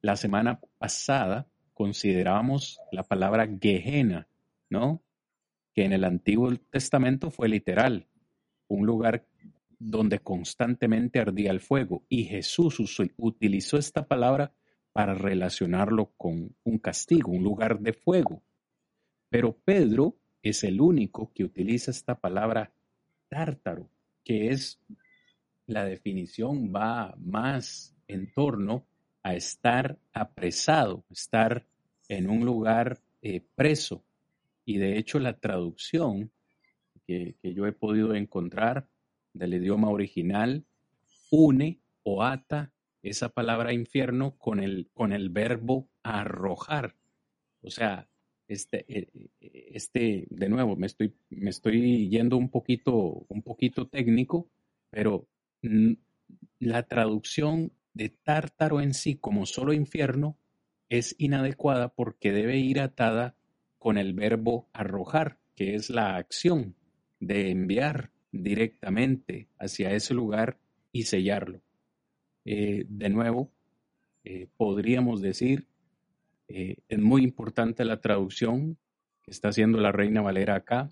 la semana pasada considerábamos la palabra Gehenna, ¿no? Que en el Antiguo Testamento fue literal, un lugar donde constantemente ardía el fuego. Y Jesús utilizó esta palabra para relacionarlo con un castigo, un lugar de fuego. Pero Pedro es el único que utiliza esta palabra tártaro, que es la definición va más en torno a estar apresado, estar en un lugar eh, preso. Y de hecho la traducción que, que yo he podido encontrar del idioma original une o ata esa palabra infierno con el, con el verbo arrojar. O sea, este, eh, eh, este, de nuevo, me estoy, me estoy yendo un poquito, un poquito técnico, pero la traducción de tártaro en sí como solo infierno es inadecuada porque debe ir atada con el verbo arrojar, que es la acción de enviar directamente hacia ese lugar y sellarlo. Eh, de nuevo, eh, podríamos decir, eh, es muy importante la traducción que está haciendo la Reina Valera acá.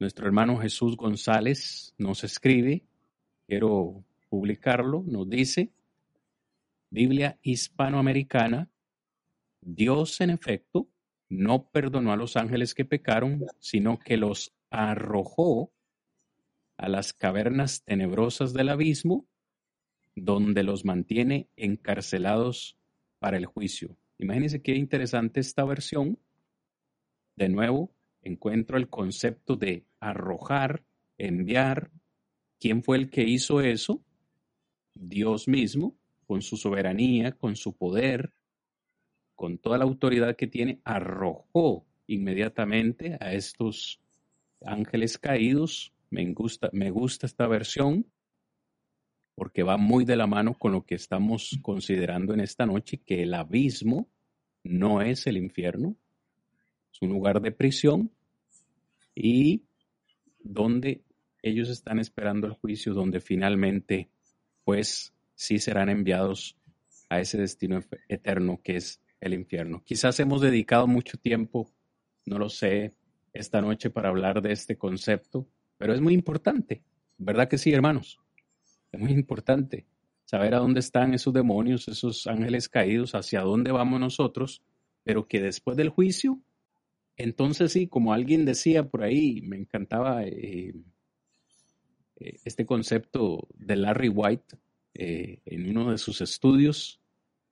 Nuestro hermano Jesús González nos escribe, quiero publicarlo, nos dice, Biblia hispanoamericana, Dios en efecto no perdonó a los ángeles que pecaron, sino que los arrojó a las cavernas tenebrosas del abismo, donde los mantiene encarcelados para el juicio. Imagínense qué interesante esta versión. De nuevo, encuentro el concepto de arrojar, enviar. ¿Quién fue el que hizo eso? Dios mismo, con su soberanía, con su poder, con toda la autoridad que tiene, arrojó inmediatamente a estos ángeles caídos me gusta, me gusta esta versión porque va muy de la mano con lo que estamos considerando en esta noche, que el abismo no es el infierno, es un lugar de prisión y donde ellos están esperando el juicio, donde finalmente, pues, sí serán enviados a ese destino eterno que es el infierno. Quizás hemos dedicado mucho tiempo, no lo sé, esta noche para hablar de este concepto, pero es muy importante, ¿verdad que sí, hermanos? Es muy importante saber a dónde están esos demonios, esos ángeles caídos, hacia dónde vamos nosotros, pero que después del juicio, entonces sí, como alguien decía por ahí, me encantaba eh, eh, este concepto de Larry White eh, en uno de sus estudios,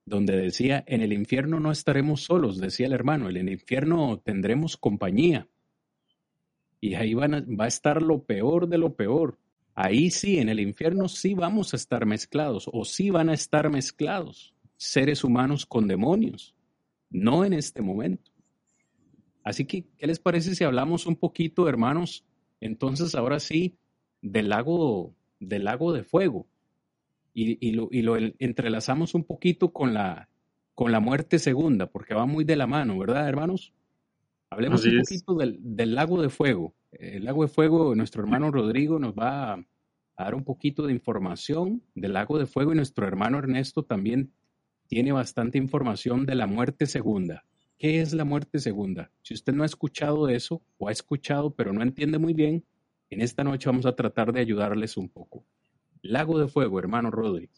donde decía, en el infierno no estaremos solos, decía el hermano, en el infierno tendremos compañía. Y ahí van va a estar lo peor de lo peor. Ahí sí, en el infierno sí vamos a estar mezclados, o sí van a estar mezclados seres humanos con demonios, no en este momento. Así que, ¿qué les parece si hablamos un poquito, hermanos? Entonces, ahora sí, del lago, del lago de fuego y, lo, entrelazamos un poquito con la, con la muerte segunda, porque va muy de la mano, ¿verdad, hermanos? Hablemos un poquito del, lago de fuego. El lago de fuego, nuestro hermano Rodrigo nos va a, dar un poquito de información del lago de fuego y nuestro hermano Ernesto también tiene bastante información de la muerte segunda. ¿Qué es la muerte segunda? Si usted no ha escuchado eso o ha escuchado pero no entiende muy bien, en esta noche vamos a tratar de ayudarles un poco. Lago de Fuego, hermano Rodri.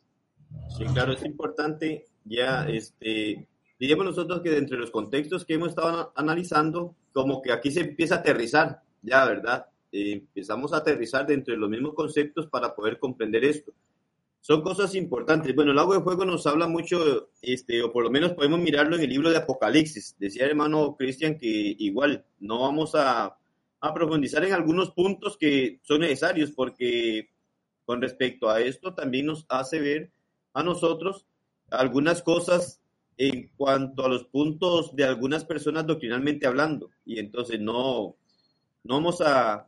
Sí, claro, es importante ya, este, diríamos nosotros que entre los contextos que hemos estado analizando, como que aquí se empieza a aterrizar, ya, ¿verdad? Eh, empezamos a aterrizar dentro de los mismos conceptos para poder comprender esto. Son cosas importantes. Bueno, el lago de fuego nos habla mucho, este, o por lo menos podemos mirarlo en el libro de Apocalipsis. Decía el hermano Cristian que igual no vamos a, a profundizar en algunos puntos que son necesarios porque con respecto a esto también nos hace ver a nosotros algunas cosas en cuanto a los puntos de algunas personas doctrinalmente hablando. Y entonces no, no vamos a,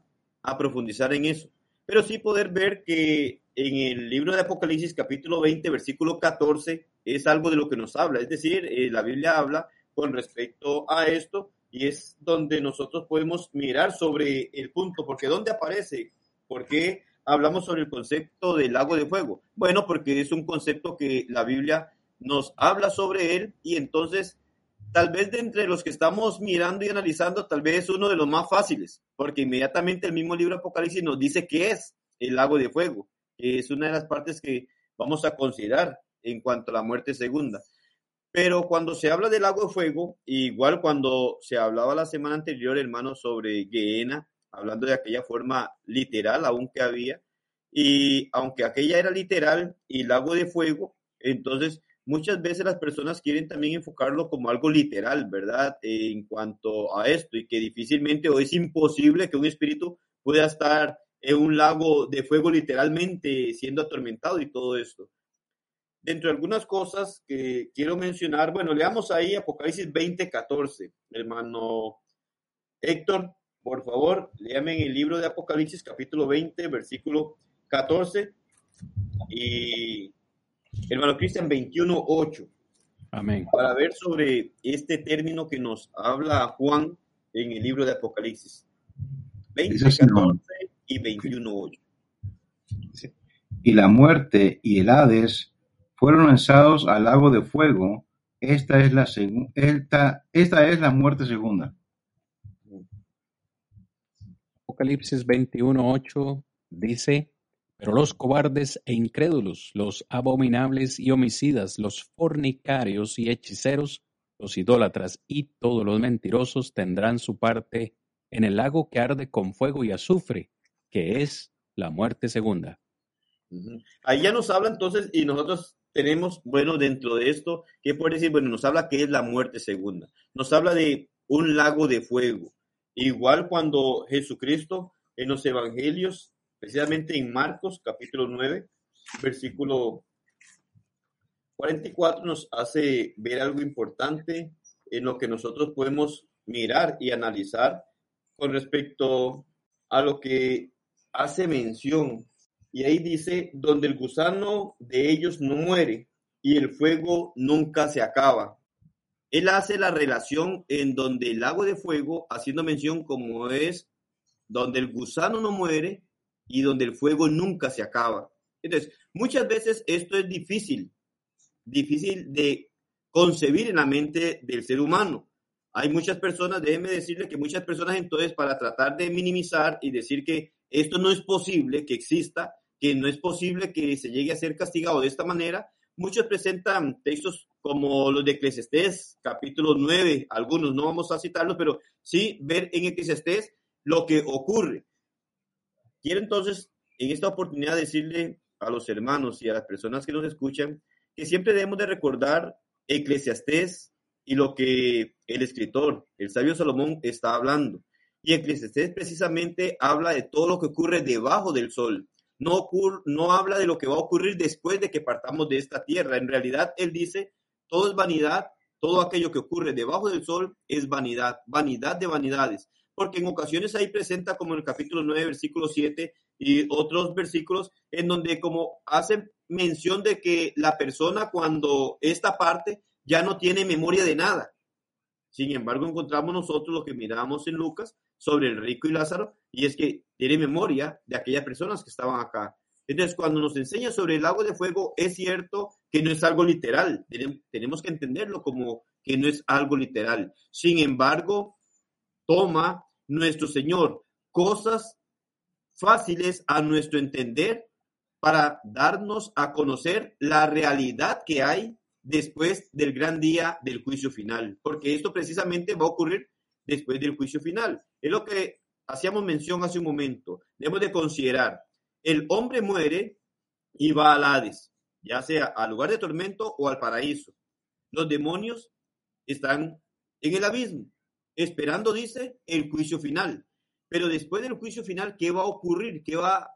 profundizar en eso. Pero sí poder ver que en el libro de Apocalipsis capítulo 20, versículo 14, es algo de lo que nos habla. Es decir, eh, la Biblia habla con respecto a esto y es donde nosotros podemos mirar sobre el punto, porque ¿dónde aparece? ¿Por qué hablamos sobre el concepto del lago de fuego? Bueno, porque es un concepto que la Biblia nos habla sobre él y entonces tal vez de entre los que estamos mirando y analizando, tal vez es uno de los más fáciles, porque inmediatamente el mismo libro Apocalipsis nos dice qué es el lago de fuego, que es una de las partes que vamos a considerar en cuanto a la muerte segunda. Pero cuando se habla del lago de fuego, igual cuando se hablaba la semana anterior, hermano, sobre Gehenna, hablando de aquella forma literal aún que había, y aunque aquella era literal y lago de fuego, entonces muchas veces las personas quieren también enfocarlo como algo literal, ¿verdad? En cuanto a esto, y que difícilmente o es imposible que un espíritu pueda estar en un lago de fuego literalmente siendo atormentado y todo esto. Dentro de algunas cosas que quiero mencionar, bueno, leamos ahí Apocalipsis 20, 14, hermano Héctor, por favor, léame el libro de Apocalipsis, capítulo 20, versículo 14. Y hermano Cristian, 21, 8. Amén. Para ver sobre este término que nos habla Juan en el libro de Apocalipsis. 20, 14 y 21, 8. Y la muerte y el Hades fueron lanzados al lago de fuego. Esta es la, esta, esta es la muerte segunda. Apocalipsis 21:8 dice, pero los cobardes e incrédulos, los abominables y homicidas, los fornicarios y hechiceros, los idólatras y todos los mentirosos tendrán su parte en el lago que arde con fuego y azufre, que es la muerte segunda. Ahí ya nos habla entonces, y nosotros tenemos, bueno, dentro de esto, ¿qué puede decir? Bueno, nos habla que es la muerte segunda. Nos habla de un lago de fuego. Igual cuando Jesucristo en los evangelios, especialmente en Marcos capítulo 9, versículo 44, nos hace ver algo importante en lo que nosotros podemos mirar y analizar con respecto a lo que hace mención. Y ahí dice, donde el gusano de ellos no muere y el fuego nunca se acaba. Él hace la relación en donde el lago de fuego, haciendo mención como es donde el gusano no muere y donde el fuego nunca se acaba. Entonces, muchas veces esto es difícil, difícil de concebir en la mente del ser humano. Hay muchas personas, déjenme decirle que muchas personas entonces para tratar de minimizar y decir que esto no es posible que exista, que no es posible que se llegue a ser castigado de esta manera, muchos presentan textos como los de Eclesiastés, capítulo 9, algunos no vamos a citarlos, pero sí ver en Eclesiastés lo que ocurre. Quiero entonces en esta oportunidad decirle a los hermanos y a las personas que nos escuchan que siempre debemos de recordar Eclesiastés y lo que el escritor, el sabio Salomón, está hablando. Y Eclesiastés precisamente habla de todo lo que ocurre debajo del sol. No, ocurre, no habla de lo que va a ocurrir después de que partamos de esta tierra. En realidad, él dice, todo es vanidad, todo aquello que ocurre debajo del sol es vanidad, vanidad de vanidades. Porque en ocasiones ahí presenta como en el capítulo 9, versículo 7 y otros versículos en donde como hace mención de que la persona cuando esta parte ya no tiene memoria de nada. Sin embargo, encontramos nosotros lo que miramos en Lucas sobre el rico y Lázaro, y es que tiene memoria de aquellas personas que estaban acá. Entonces, cuando nos enseña sobre el lago de fuego, es cierto que no es algo literal. Tenemos que entenderlo como que no es algo literal. Sin embargo, toma nuestro Señor cosas fáciles a nuestro entender para darnos a conocer la realidad que hay después del gran día del juicio final, porque esto precisamente va a ocurrir después del juicio final. Es lo que hacíamos mención hace un momento. Debemos de considerar, el hombre muere y va al Hades, ya sea al lugar de tormento o al paraíso. Los demonios están en el abismo, esperando, dice, el juicio final. Pero después del juicio final, ¿qué va a ocurrir? ¿Qué va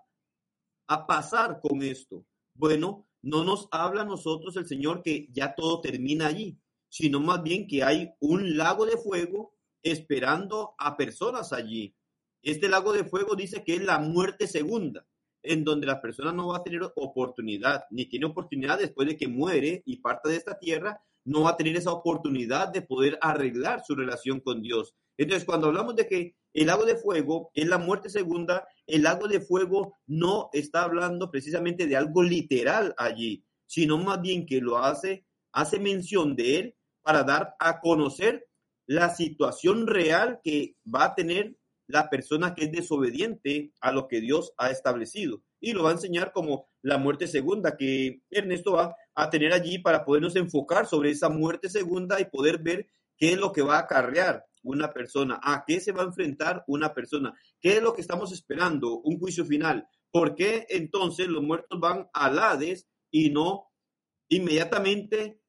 a pasar con esto? Bueno, no nos habla a nosotros el Señor que ya todo termina allí, sino más bien que hay un lago de fuego esperando a personas allí. Este lago de fuego dice que es la muerte segunda, en donde la persona no va a tener oportunidad, ni tiene oportunidad después de que muere y parte de esta tierra, no va a tener esa oportunidad de poder arreglar su relación con Dios. Entonces, cuando hablamos de que el lago de fuego es la muerte segunda, el lago de fuego no está hablando precisamente de algo literal allí, sino más bien que lo hace, hace mención de él para dar a conocer la situación real que va a tener la persona que es desobediente a lo que Dios ha establecido. Y lo va a enseñar como la muerte segunda, que Ernesto va a tener allí para podernos enfocar sobre esa muerte segunda y poder ver qué es lo que va a acarrear una persona, a qué se va a enfrentar una persona, qué es lo que estamos esperando, un juicio final. ¿Por qué entonces los muertos van al Hades y no inmediatamente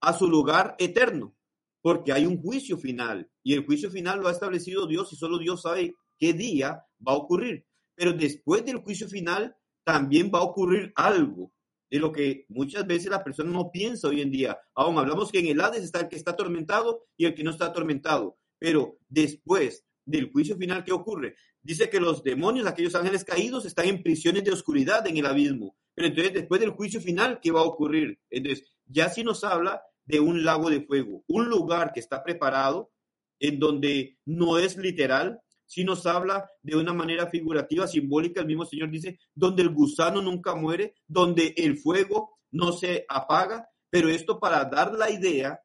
a su lugar eterno? Porque hay un juicio final y el juicio final lo ha establecido Dios y solo Dios sabe qué día va a ocurrir. Pero después del juicio final también va a ocurrir algo de lo que muchas veces la persona no piensa hoy en día. Aún hablamos que en el Hades está el que está atormentado y el que no está atormentado. Pero después del juicio final, ¿qué ocurre? Dice que los demonios, aquellos ángeles caídos, están en prisiones de oscuridad en el abismo. Pero entonces, después del juicio final, ¿qué va a ocurrir? Entonces, ya sí nos habla de un lago de fuego, un lugar que está preparado, en donde no es literal, sí nos habla de una manera figurativa, simbólica. El mismo Señor dice, donde el gusano nunca muere, donde el fuego no se apaga. Pero esto para dar la idea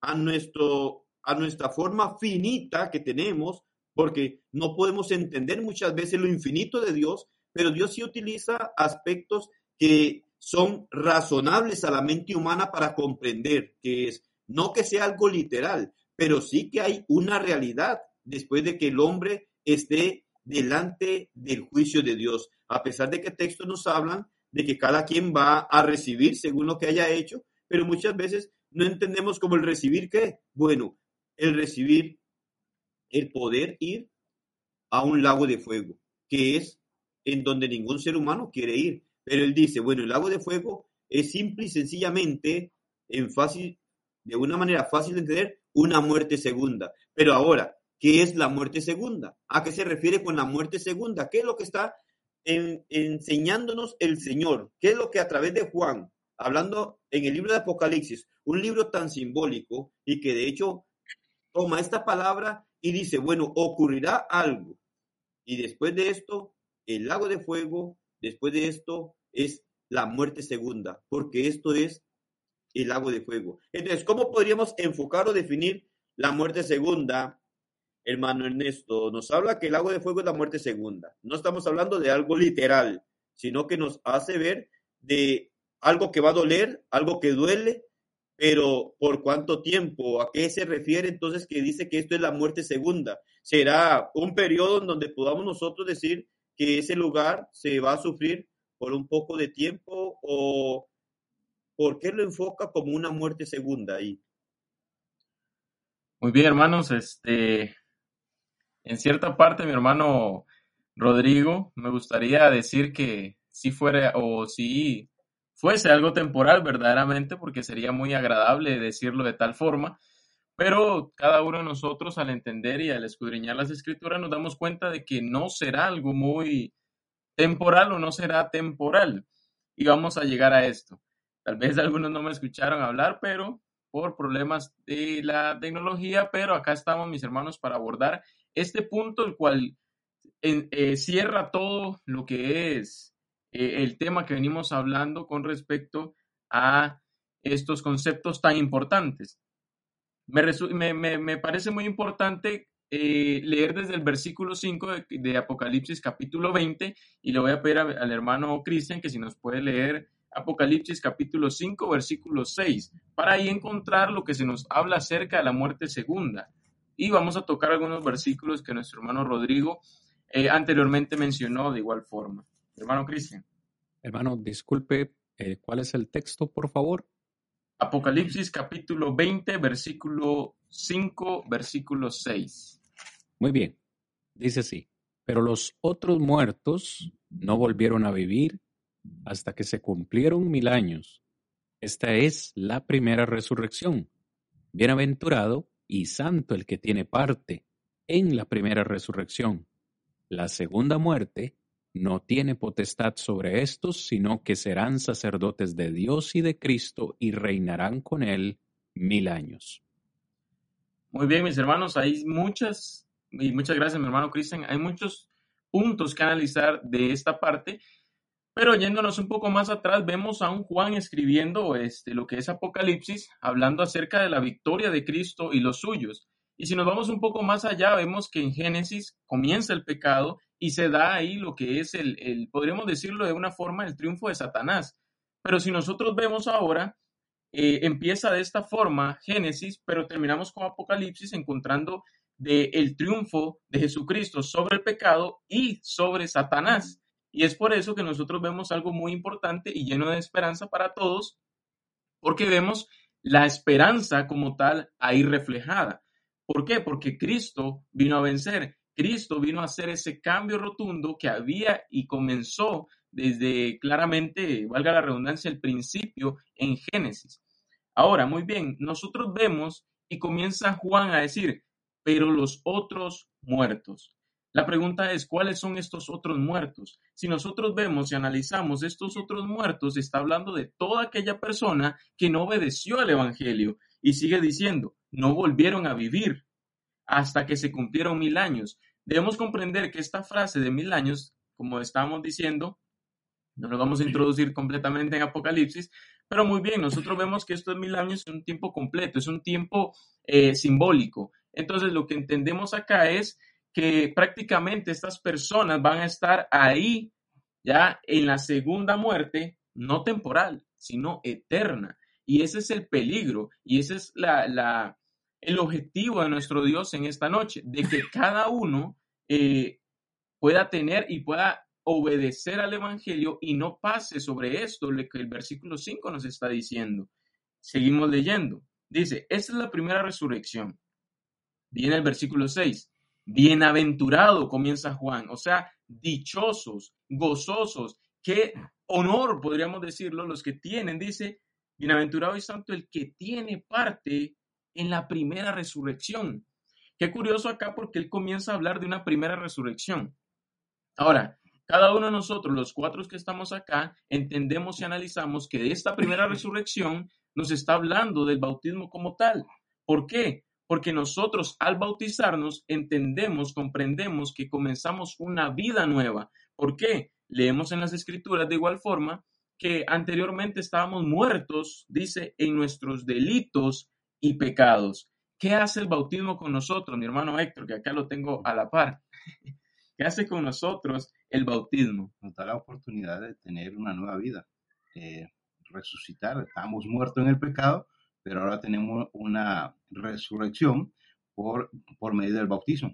a nuestro a nuestra forma finita que tenemos, porque no podemos entender muchas veces lo infinito de Dios, pero Dios sí utiliza aspectos que son razonables a la mente humana para comprender, que es no que sea algo literal, pero sí que hay una realidad después de que el hombre esté delante del juicio de Dios, a pesar de que textos nos hablan de que cada quien va a recibir según lo que haya hecho, pero muchas veces no entendemos como el recibir qué. Bueno, el recibir, el poder ir a un lago de fuego, que es en donde ningún ser humano quiere ir. Pero él dice, bueno, el lago de fuego es simple y sencillamente, en fácil, de una manera fácil de entender, una muerte segunda. Pero ahora, ¿qué es la muerte segunda? ¿A qué se refiere con la muerte segunda? ¿Qué es lo que está enseñándonos el Señor? ¿Qué es lo que a través de Juan, hablando en el libro de Apocalipsis, un libro tan simbólico y que de hecho toma esta palabra y dice, bueno, ocurrirá algo. Y después de esto, el lago de fuego, después de esto, es la muerte segunda, porque esto es el lago de fuego. Entonces, ¿cómo podríamos enfocar o definir la muerte segunda? Hermano Ernesto, nos habla que el lago de fuego es la muerte segunda. No estamos hablando de algo literal, sino que nos hace ver de algo que va a doler, algo que duele, pero ¿por cuánto tiempo? ¿A qué se refiere entonces que dice que esto es la muerte segunda? ¿Será un periodo en donde podamos nosotros decir que ese lugar se va a sufrir por un poco de tiempo o por qué lo enfoca como una muerte segunda ahí? Muy bien, hermanos, este, en cierta parte, mi hermano Rodrigo, me gustaría decir que si fuera o si fuese algo temporal verdaderamente, porque sería muy agradable decirlo de tal forma, pero cada uno de nosotros al entender y al escudriñar las escrituras nos damos cuenta de que no será algo muy temporal o no será temporal. Y vamos a llegar a esto. Tal vez algunos no me escucharon hablar, pero por problemas de la tecnología, pero acá estamos mis hermanos para abordar este punto, el cual eh, cierra todo lo que es eh, el tema que venimos hablando con respecto a estos conceptos tan importantes. Me, me, parece muy importante eh, leer desde el versículo 5 de, Apocalipsis capítulo 20 y le voy a pedir al hermano Cristian que si nos puede leer Apocalipsis capítulo 5, versículo 6, para ahí encontrar lo que se nos habla acerca de la muerte segunda. Y vamos a tocar algunos versículos que nuestro hermano Rodrigo eh, anteriormente mencionó de igual forma. Hermano Cristian. Hermano, disculpe, eh, ¿cuál es el texto, por favor? Apocalipsis capítulo 20, versículo 5, versículo 6. Muy bien, dice así, pero los otros muertos no volvieron a vivir hasta que se cumplieron mil años. Esta es la primera resurrección. Bienaventurado y santo el que tiene parte en la primera resurrección. La segunda muerte no tiene potestad sobre estos, sino que serán sacerdotes de Dios y de Cristo y reinarán con él mil años. Muy bien, mis hermanos, hay muchas, y muchas gracias, mi hermano Cristian, hay muchos puntos que analizar de esta parte pero yéndonos un poco más atrás, vemos a un Juan escribiendo este, lo que es Apocalipsis, hablando acerca de la victoria de Cristo y los suyos. Y si nos vamos un poco más allá, vemos que en Génesis comienza el pecado y se da ahí lo que es el, el podríamos decirlo de una forma, el triunfo de Satanás. Pero si nosotros vemos ahora, eh, empieza de esta forma Génesis, pero terminamos con Apocalipsis encontrando de el triunfo de Jesucristo sobre el pecado y sobre Satanás. Y es por eso que nosotros vemos algo muy importante y lleno de esperanza para todos, porque vemos la esperanza como tal ahí reflejada. ¿Por qué? Porque Cristo vino a vencer. Cristo vino a hacer ese cambio rotundo que había y comenzó desde claramente, valga la redundancia, el principio en Génesis. Ahora, muy bien, nosotros vemos y comienza Juan a decir, pero los otros muertos. La pregunta es, ¿cuáles son estos otros muertos? Si nosotros vemos y analizamos estos otros muertos, está hablando de toda aquella persona que no obedeció al Evangelio y sigue diciendo, no volvieron a vivir hasta que se cumplieron mil años. Debemos comprender que esta frase de mil años, como estamos diciendo, no nos vamos a introducir completamente en Apocalipsis, pero muy bien, nosotros vemos que estos mil años es un tiempo completo, es un tiempo eh, simbólico. Entonces, lo que entendemos acá es que prácticamente estas personas van a estar ahí ya en la segunda muerte, no temporal, sino eterna. Y ese es el peligro y ese es la, el objetivo de nuestro Dios en esta noche, de que cada uno eh, pueda tener y pueda obedecer al Evangelio y no pase sobre esto lo que el versículo 5 nos está diciendo. Seguimos leyendo. Dice, esta es la primera resurrección. Viene el versículo 6. Bienaventurado, comienza Juan, o sea, dichosos, gozosos, qué honor, podríamos decirlo, los que tienen, dice, bienaventurado y santo el que tiene parte en la primera resurrección. Qué curioso acá porque él comienza a hablar de una primera resurrección. Ahora, cada uno de nosotros, los cuatro que estamos acá, entendemos y analizamos que de esta primera resurrección nos está hablando del bautismo como tal. ¿Por qué? Porque nosotros al bautizarnos entendemos, comprendemos que comenzamos una vida nueva. ¿Por qué? Leemos en las escrituras de igual forma que anteriormente estábamos muertos, dice, en nuestros delitos y pecados. ¿qué hace el bautismo con nosotros, mi hermano Héctor, que acá lo tengo a la par? ¿Qué hace con nosotros el bautismo? Nos da la oportunidad de tener una nueva vida, eh, resucitar. Estamos muertos en el pecado, pero ahora tenemos una resurrección por, por medio del bautismo.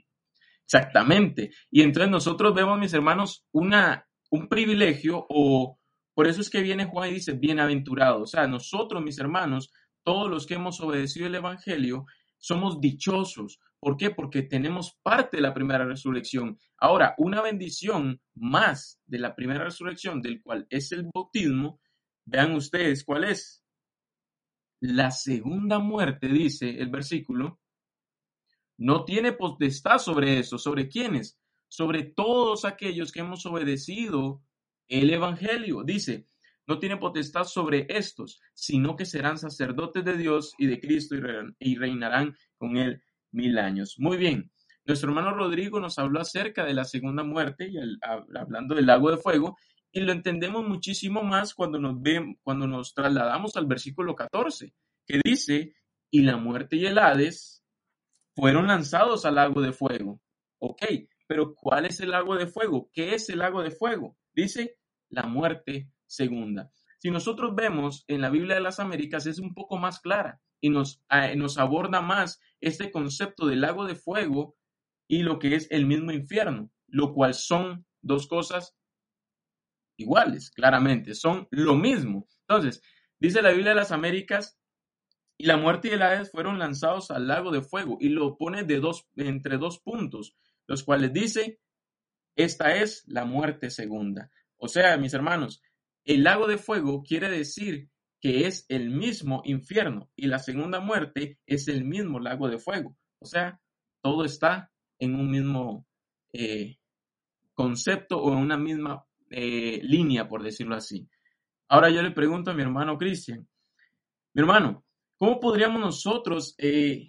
Exactamente. Y entonces nosotros vemos, mis hermanos, una, un privilegio o por eso es que viene Juan y dice, bienaventurado. O sea, nosotros, mis hermanos, todos los que hemos obedecido el Evangelio, somos dichosos. ¿Por qué? Porque tenemos parte de la primera resurrección. Ahora, una bendición más de la primera resurrección, del cual es el bautismo, vean ustedes cuál es. La segunda muerte, dice el versículo, no tiene potestad sobre eso. ¿Sobre quiénes? Sobre todos aquellos que hemos obedecido el Evangelio. Dice, no tiene potestad sobre estos, sino que serán sacerdotes de Dios y de Cristo y reinarán con él mil años. Muy bien. Nuestro hermano Rodrigo nos habló acerca de la segunda muerte y hablando del lago de fuego y lo entendemos muchísimo más cuando nos cuando nos trasladamos al versículo 14, que dice, "Y la muerte y el Hades fueron lanzados al lago de fuego." Ok, pero ¿cuál es el lago de fuego? ¿Qué es el lago de fuego? Dice la muerte segunda. Si nosotros vemos en la Biblia de las Américas es un poco más clara y nos, nos aborda más este concepto del lago de fuego y lo que es el mismo infierno, lo cual son dos cosas iguales, claramente, son lo mismo. Entonces, dice la Biblia de las Américas, y la muerte y el Hades fueron lanzados al lago de fuego, y lo pone de dos, entre dos puntos, los cuales dice, esta es la muerte segunda. O sea, mis hermanos, el lago de fuego quiere decir que es el mismo infierno y la segunda muerte es el mismo lago de fuego. O sea, todo está en un mismo eh, concepto o en una misma eh, línea, por decirlo así. Ahora yo le pregunto a mi hermano Cristian, mi hermano, ¿cómo podríamos nosotros eh,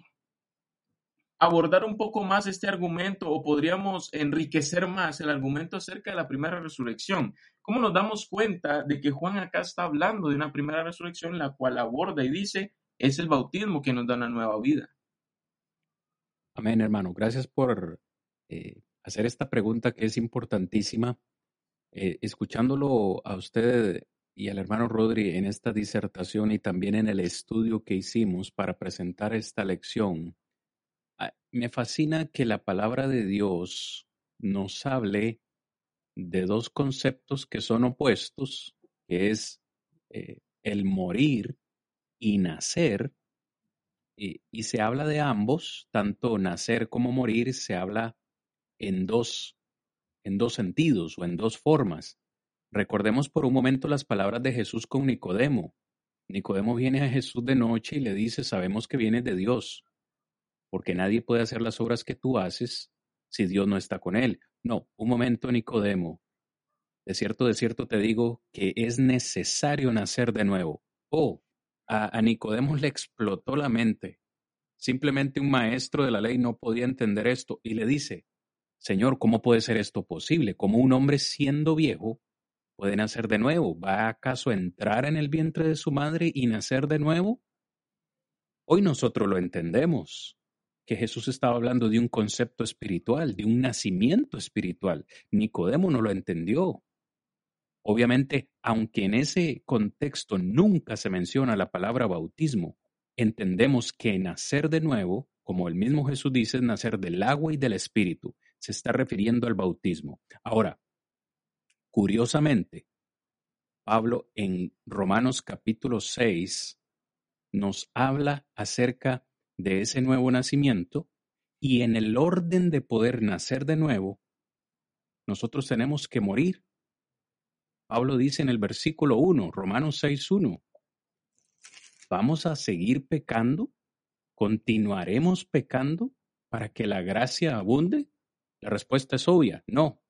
abordar un poco más este argumento o podríamos enriquecer más el argumento acerca de la primera resurrección. ¿Cómo nos damos cuenta de que Juan acá está hablando de una primera resurrección la cual aborda y dice es el bautismo que nos da una nueva vida? Amén, hermano. Gracias por eh, hacer esta pregunta que es importantísima. Eh, escuchándolo a usted y al hermano Rodri en esta disertación y también en el estudio que hicimos para presentar esta lección, me fascina que la palabra de Dios nos hable de dos conceptos que son opuestos, que es eh, el morir y nacer, y, y, se habla de ambos, tanto nacer como morir, se habla en dos, en dos sentidos o en dos formas. Recordemos por un momento las palabras de Jesús con Nicodemo. Nicodemo viene a Jesús de noche y le dice, sabemos que vienes de Dios porque nadie puede hacer las obras que tú haces si Dios no está con él. No, un momento, Nicodemo. De cierto, de cierto te digo que es necesario nacer de nuevo. Oh, a, Nicodemo le explotó la mente. Simplemente un maestro de la ley no podía entender esto y le dice, Señor, ¿cómo puede ser esto posible? ¿Cómo un hombre siendo viejo puede nacer de nuevo? ¿Va acaso a entrar en el vientre de su madre y nacer de nuevo? Hoy nosotros lo entendemos que Jesús estaba hablando de un concepto espiritual, de un nacimiento espiritual. Nicodemo no lo entendió. Obviamente, aunque en ese contexto nunca se menciona la palabra bautismo, entendemos que nacer de nuevo, como el mismo Jesús dice, es nacer del agua y del espíritu. Se está refiriendo al bautismo. Ahora, curiosamente, Pablo en Romanos capítulo 6 nos habla acerca de ese nuevo nacimiento y en el orden de poder nacer de nuevo, nosotros tenemos que morir. Pablo dice en el versículo 1, Romanos 6.1, ¿vamos a seguir pecando? ¿Continuaremos pecando para que la gracia abunde? La respuesta es obvia, no.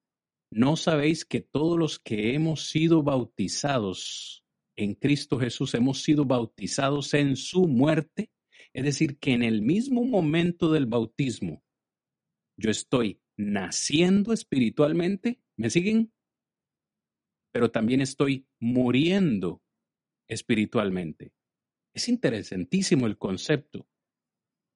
¿No sabéis que todos los que hemos sido bautizados en Cristo Jesús hemos sido bautizados en su muerte? Es decir, que en el mismo momento del bautismo yo estoy naciendo espiritualmente, ¿me siguen? Pero también estoy muriendo espiritualmente. Es interesantísimo el concepto.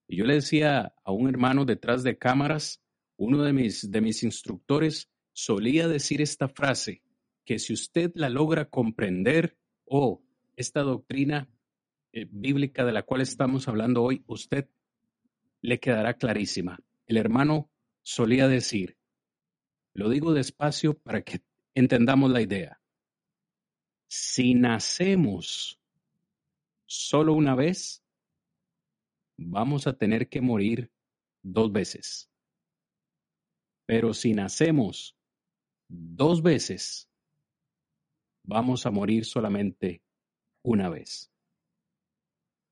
Y yo le decía a un hermano detrás de cámaras, uno de mis, de mis instructores solía decir esta frase, que si usted la logra comprender o esta doctrina eh, bíblica de la cual estamos hablando hoy, usted le quedará clarísima. El hermano solía decir, lo digo despacio para que entendamos la idea. Si nacemos solo una vez, vamos a tener que morir dos veces. Pero si nacemos dos veces, vamos a morir solamente una vez.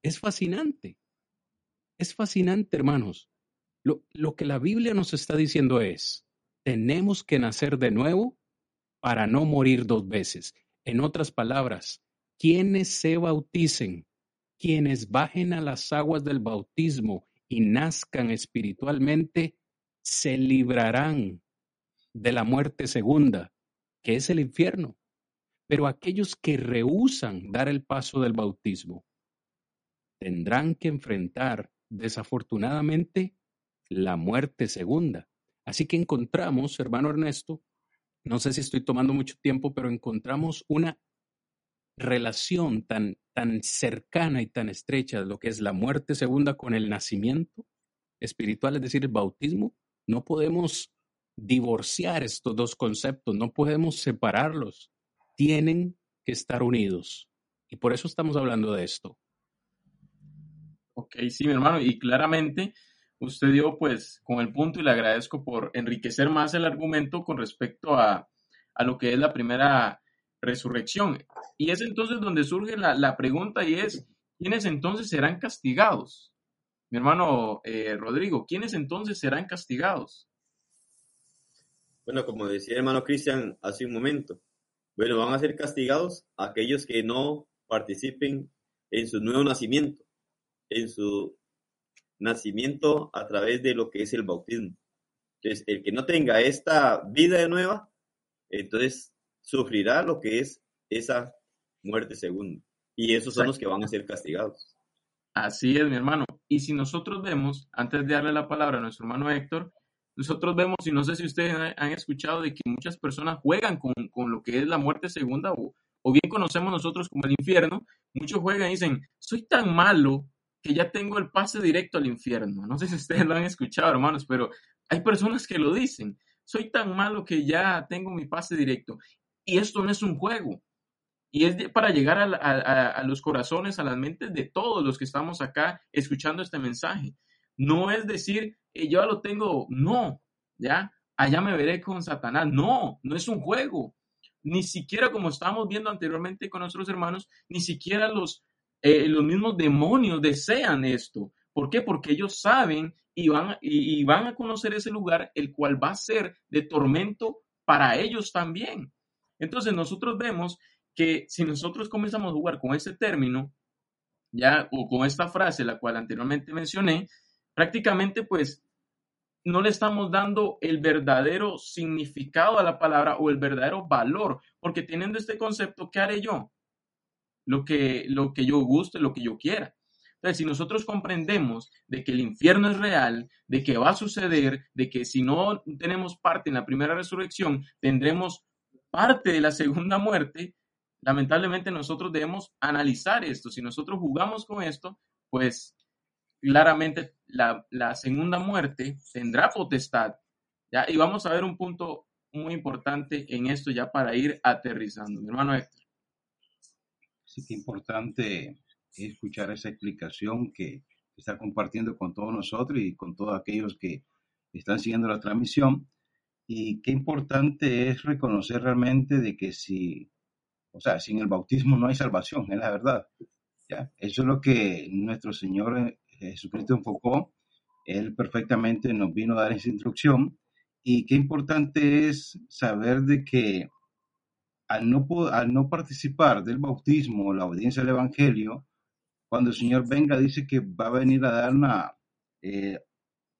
Es fascinante. Es fascinante, hermanos. Lo, lo, que la Biblia nos está diciendo es, tenemos que nacer de nuevo para no morir dos veces. En otras palabras, quienes se bauticen, quienes bajen a las aguas del bautismo y nazcan espiritualmente, se librarán de la muerte segunda, que es el infierno. Pero aquellos que rehusan dar el paso del bautismo tendrán que enfrentar, desafortunadamente, la muerte segunda. Así que encontramos, hermano Ernesto, no sé si estoy tomando mucho tiempo, pero encontramos una relación tan, tan cercana y tan estrecha de lo que es la muerte segunda con el nacimiento espiritual, es decir, el bautismo. No podemos divorciar estos dos conceptos, no podemos separarlos, tienen que estar unidos. Y por eso estamos hablando de esto. Ok, sí, mi hermano, y claramente usted dio pues con el punto y le agradezco por enriquecer más el argumento con respecto a, a lo que es la primera resurrección. Y es entonces donde surge la, la pregunta y es, ¿quiénes entonces serán castigados? Mi hermano eh, Rodrigo, ¿quiénes entonces serán castigados? Bueno, como decía el hermano Cristian hace un momento, bueno, van a ser castigados aquellos que no participen en su nuevo nacimiento, en su nacimiento a través de lo que es el bautismo. Entonces, el que no tenga esta vida nueva, entonces sufrirá lo que es esa muerte segunda. Y esos son los que van a ser castigados. Así es, mi hermano. Y si nosotros vemos, antes de darle la palabra a nuestro hermano Héctor, nosotros vemos, y no sé si ustedes han escuchado, de que muchas personas juegan con, con lo que es la muerte segunda, o, o, bien conocemos nosotros como el infierno, muchos juegan y dicen, soy tan malo que ya tengo el pase directo al infierno. No sé si ustedes lo han escuchado, hermanos, pero hay personas que lo dicen, soy tan malo que ya tengo mi pase directo. Y esto no es un juego. Y es para llegar a, los corazones, a las mentes de todos los que estamos acá escuchando este mensaje. No es decir, eh, yo lo tengo, no, ya, allá me veré con Satanás. No, no es un juego. Ni siquiera como estábamos viendo anteriormente con nuestros hermanos, ni siquiera los, eh, los mismos demonios desean esto. ¿Por qué? Porque ellos saben y van, y van a conocer ese lugar, el cual va a ser de tormento para ellos también. Entonces nosotros vemos que si nosotros comenzamos a jugar con ese término, ya, o con esta frase, la cual anteriormente mencioné, prácticamente pues no le estamos dando el verdadero significado a la palabra o el verdadero valor, porque teniendo este concepto, ¿qué haré yo? Lo que, lo que yo guste, lo que yo quiera. Entonces, si nosotros comprendemos de que el infierno es real, de que va a suceder, de que si no tenemos parte en la primera resurrección, tendremos parte de la segunda muerte, lamentablemente nosotros debemos analizar esto. Si nosotros jugamos con esto, pues claramente la, segunda muerte tendrá potestad. ¿ya? Y vamos a ver un punto muy importante en esto ya para ir aterrizando. Mi hermano Héctor. Sí, que importante escuchar esa explicación que está compartiendo con todos nosotros y con todos aquellos que están siguiendo la transmisión. Y qué importante es reconocer realmente de que si, o sea, sin el bautismo no hay salvación, es la verdad. Eso es lo que nuestro Señor Jesucristo enfocó, Él perfectamente nos vino a dar esa instrucción y qué importante es saber de que al no, al no participar del bautismo, la obediencia al Evangelio, cuando el Señor venga dice que va a venir a dar una, eh,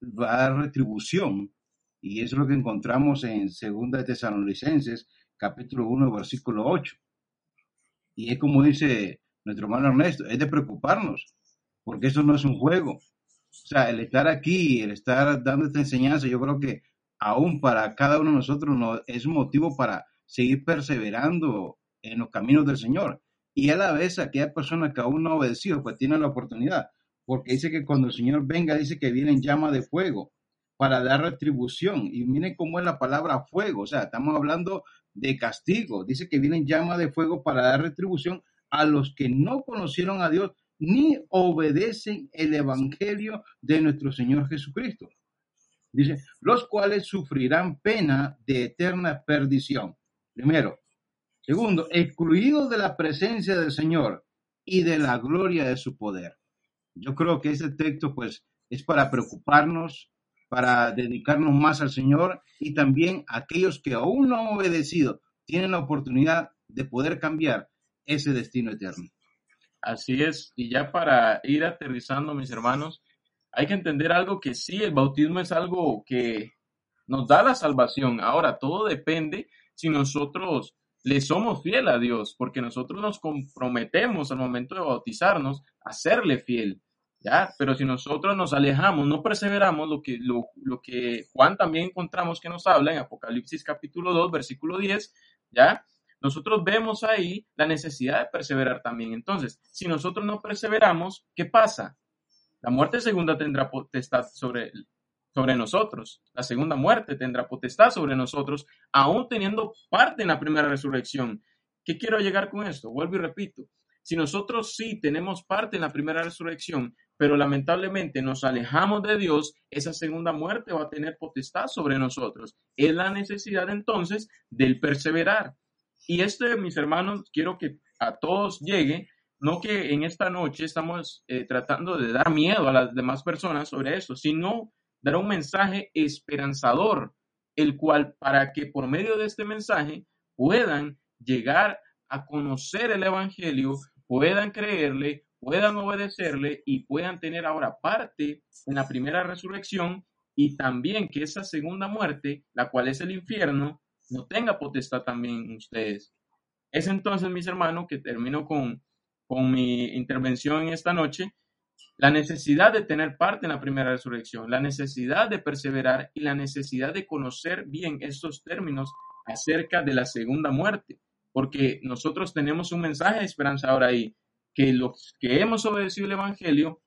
va a dar retribución y eso es lo que encontramos en 2 de Tesalonicenses, capítulo 1, versículo 8. Y es como dice nuestro hermano Ernesto, es de preocuparnos, porque eso no es un juego. O sea, el estar aquí, el estar dando esta enseñanza, yo creo que aún para cada uno de nosotros no, es un motivo para seguir perseverando en los caminos del Señor. Y a la vez aquella persona que aún no ha obedecido, pues tiene la oportunidad, porque dice que cuando el Señor venga, dice que viene en llama de fuego para dar retribución. Y miren cómo es la palabra fuego, o sea, estamos hablando de castigo. Dice que viene en llama de fuego para dar retribución a los que no conocieron a Dios ni obedecen el Evangelio de nuestro Señor Jesucristo. Dice, los cuales sufrirán pena de eterna perdición. Primero. Segundo, excluidos de la presencia del Señor y de la gloria de su poder. Yo creo que ese texto pues es para preocuparnos, para dedicarnos más al Señor y también aquellos que aún no han obedecido tienen la oportunidad de poder cambiar ese destino eterno. Así es, y ya para ir aterrizando, mis hermanos, hay que entender algo que sí, el bautismo es algo que nos da la salvación. Ahora, todo depende si nosotros le somos fiel a Dios, porque nosotros nos comprometemos al momento de bautizarnos a serle fiel. ¿Ya? Pero si nosotros nos alejamos, no perseveramos, lo que, lo, lo que Juan también encontramos que nos habla en Apocalipsis capítulo 2, versículo 10, ¿ya? nosotros vemos ahí la necesidad de perseverar también. Entonces, si nosotros no perseveramos, ¿qué pasa? La muerte segunda tendrá potestad sobre, sobre nosotros. La segunda muerte tendrá potestad sobre nosotros, aún teniendo parte en la primera resurrección. ¿Qué quiero llegar con esto? Vuelvo y repito. Si nosotros sí tenemos parte en la primera resurrección, pero lamentablemente nos alejamos de Dios, esa segunda muerte va a tener potestad sobre nosotros. Es la necesidad entonces del perseverar. Y este, mis hermanos, quiero que a todos llegue, no que en esta noche estamos eh, tratando de dar miedo a las demás personas sobre eso, sino dar un mensaje esperanzador, el cual para que por medio de este mensaje puedan llegar a conocer el Evangelio, puedan creerle, puedan obedecerle y puedan tener ahora parte en la primera resurrección y también que esa segunda muerte, la cual es el infierno, no tenga potestad también ustedes. Es entonces, mis hermanos, que termino con, con mi intervención en esta noche, la necesidad de tener parte en la primera resurrección, la necesidad de perseverar y la necesidad de conocer bien estos términos acerca de la segunda muerte, porque nosotros tenemos un mensaje de esperanza ahora ahí, que los que hemos obedecido el Evangelio,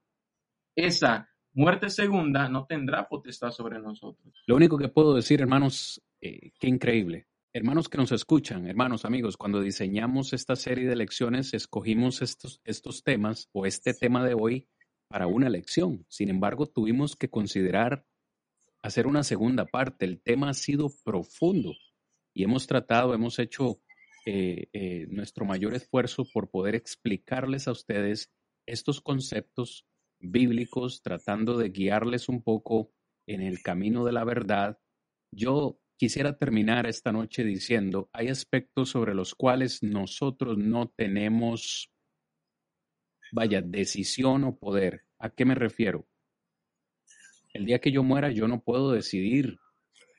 esa muerte segunda no tendrá potestad sobre nosotros. Lo único que puedo decir, hermanos, eh, qué increíble. Hermanos que nos escuchan, hermanos, amigos, cuando diseñamos esta serie de lecciones, escogimos estos, estos temas o este tema de hoy para una lección. Sin embargo, tuvimos que considerar hacer una segunda parte. El tema ha sido profundo y hemos tratado, hemos hecho eh, eh, nuestro mayor esfuerzo por poder explicarles a ustedes estos conceptos bíblicos, tratando de guiarles un poco en el camino de la verdad. Yo Quisiera terminar esta noche diciendo, hay aspectos sobre los cuales nosotros no tenemos, vaya, decisión o poder. ¿A qué me refiero? El día que yo muera, yo no puedo decidir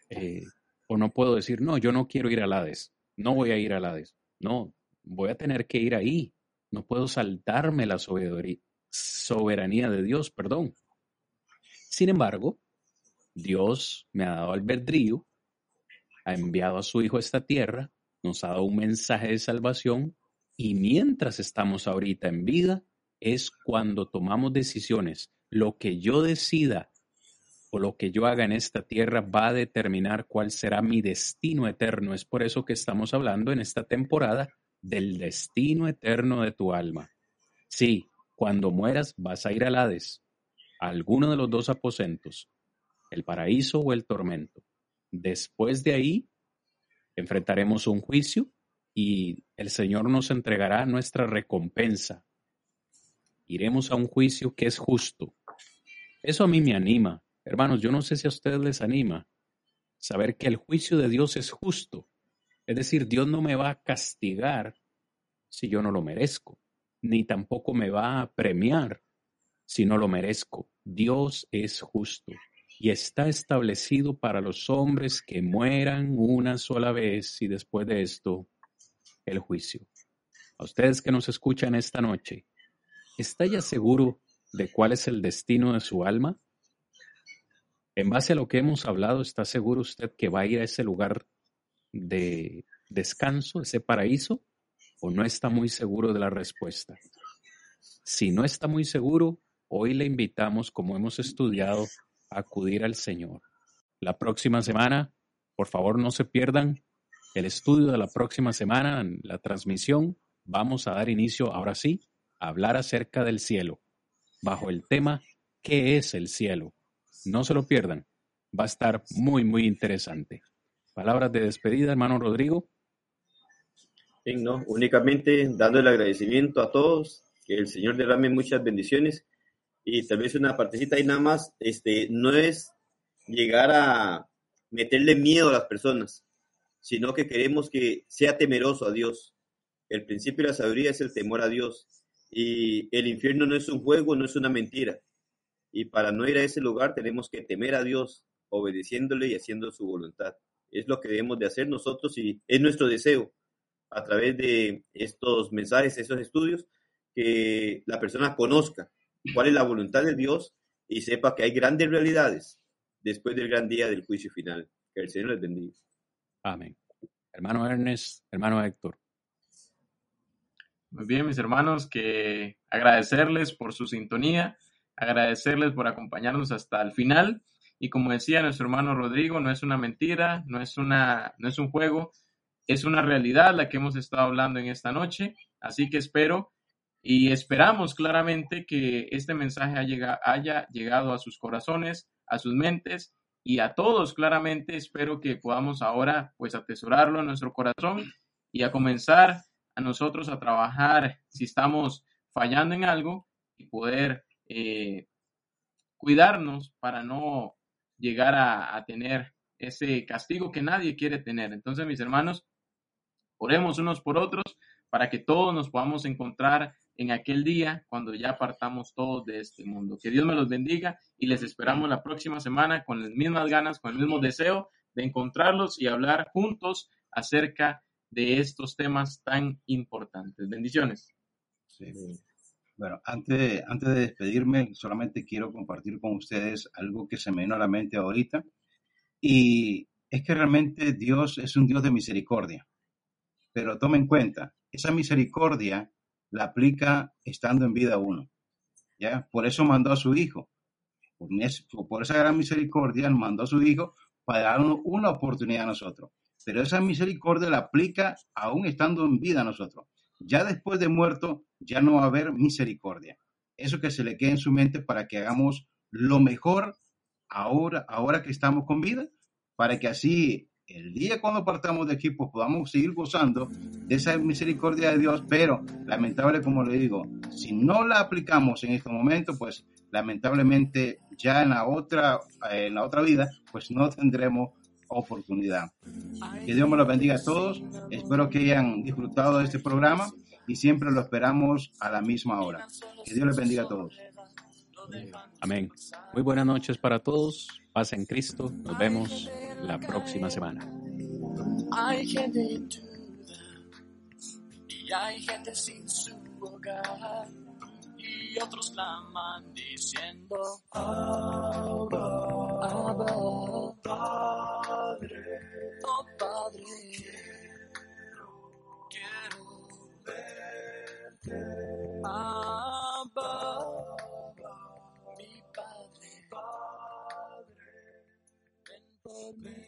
eh, o no puedo decir, no, yo no quiero ir a Hades, no voy a ir a Hades. No, voy a tener que ir ahí. No puedo saltarme la soberanía de Dios, perdón. Sin embargo, Dios me ha dado albedrío ha enviado a su Hijo a esta tierra, nos ha dado un mensaje de salvación y mientras estamos ahorita en vida es cuando tomamos decisiones. Lo que yo decida lo que yo haga en esta tierra va a determinar cuál será mi destino eterno. Es por eso que estamos hablando en esta temporada del destino eterno de tu alma. Sí, cuando mueras vas a ir al Hades, a alguno de los dos aposentos, el paraíso o el tormento. Después de ahí, enfrentaremos un juicio y el Señor nos entregará nuestra recompensa. Iremos a un juicio que es justo. Eso a mí me anima. Hermanos, yo no sé si a ustedes les anima saber que el juicio de Dios es justo. Es decir, Dios no me va a castigar si yo no lo merezco, ni tampoco me va a premiar si no lo merezco. Dios es justo y está establecido para los hombres que mueran una sola vez y después de esto el juicio. A ustedes que nos escuchan esta noche, ¿está ya seguro de cuál es el destino de su alma? En base a lo que hemos hablado, ¿está seguro usted que va a ir a ese lugar de descanso, ese paraíso? ¿O no está muy seguro de la respuesta? Si no está muy seguro, hoy le invitamos, como hemos estudiado, a acudir al Señor. La próxima semana, por favor, no se pierdan el estudio de la próxima semana, en la transmisión. Vamos a dar inicio, ahora sí, a hablar acerca del cielo, bajo el tema ¿Qué es el cielo? No se lo pierdan. Va a estar muy, muy interesante. Palabras de despedida, hermano Rodrigo. Bien, no, únicamente dando el agradecimiento a todos, que el Señor derrame muchas bendiciones y tal vez una partecita y nada más, este, no es llegar a meterle miedo a las personas, sino que queremos que sea temeroso a Dios. El principio de la sabiduría es el temor a Dios y el infierno no es un juego, no es una mentira. Y para no ir a ese lugar tenemos que temer a Dios, obedeciéndole y haciendo su voluntad. Es lo que debemos de hacer nosotros y es nuestro deseo a través de estos mensajes, estos estudios, que la persona conozca cuál es la voluntad de Dios y sepa que hay grandes realidades después del gran día del juicio final. Que el Señor les bendiga. Amén. Hermano Ernest, hermano Héctor. Muy bien, mis hermanos, que agradecerles por su sintonía agradecerles por acompañarnos hasta el final. Y como decía nuestro hermano Rodrigo, no es una mentira, no es, una, no es un juego, es una realidad la que hemos estado hablando en esta noche. Así que espero y esperamos claramente que este mensaje haya, llegado a sus corazones, a sus mentes y a todos claramente. Espero que podamos ahora pues atesorarlo en nuestro corazón y a comenzar a nosotros a trabajar si estamos fallando en algo y poder eh, cuidarnos para no llegar a, tener ese castigo que nadie quiere tener. Entonces, mis hermanos, oremos unos por otros para que todos nos podamos encontrar en aquel día cuando ya partamos todos de este mundo. Que Dios me los bendiga y les esperamos la próxima semana con las mismas ganas, con el mismo deseo de encontrarlos y hablar juntos acerca de estos temas tan importantes. Bendiciones. Bueno, antes, antes de despedirme, solamente quiero compartir con ustedes algo que se me vino a la mente ahorita. Y es que realmente Dios es un Dios de misericordia. Pero tomen en cuenta, esa misericordia la aplica estando en vida uno. ¿ya? Por eso mandó a su Hijo. Por, esa gran misericordia mandó a su Hijo para darnos una oportunidad a nosotros. Pero esa misericordia la aplica aún estando en vida a nosotros ya después de muerto ya no va a haber misericordia. Eso que se le quede en su mente para que hagamos lo mejor ahora, ahora que estamos con vida, para que así el día cuando partamos de aquí pues podamos seguir gozando de esa misericordia de Dios, pero lamentable como le digo, si no la aplicamos en este momento, pues lamentablemente ya en la otra en la otra vida pues no tendremos oportunidad. Que Dios me los bendiga a todos. Espero que hayan disfrutado de este programa y siempre lo esperamos a la misma hora. Que Dios les bendiga a todos. Amén. Muy buenas noches para todos. Paz en Cristo. Nos vemos la próxima semana. Hay gente y hay gente sin su hogar y otros claman diciendo Abba, Abba, oh Padre. Quiero, quiero verte. Abba, mi Padre. Padre, ven por mí.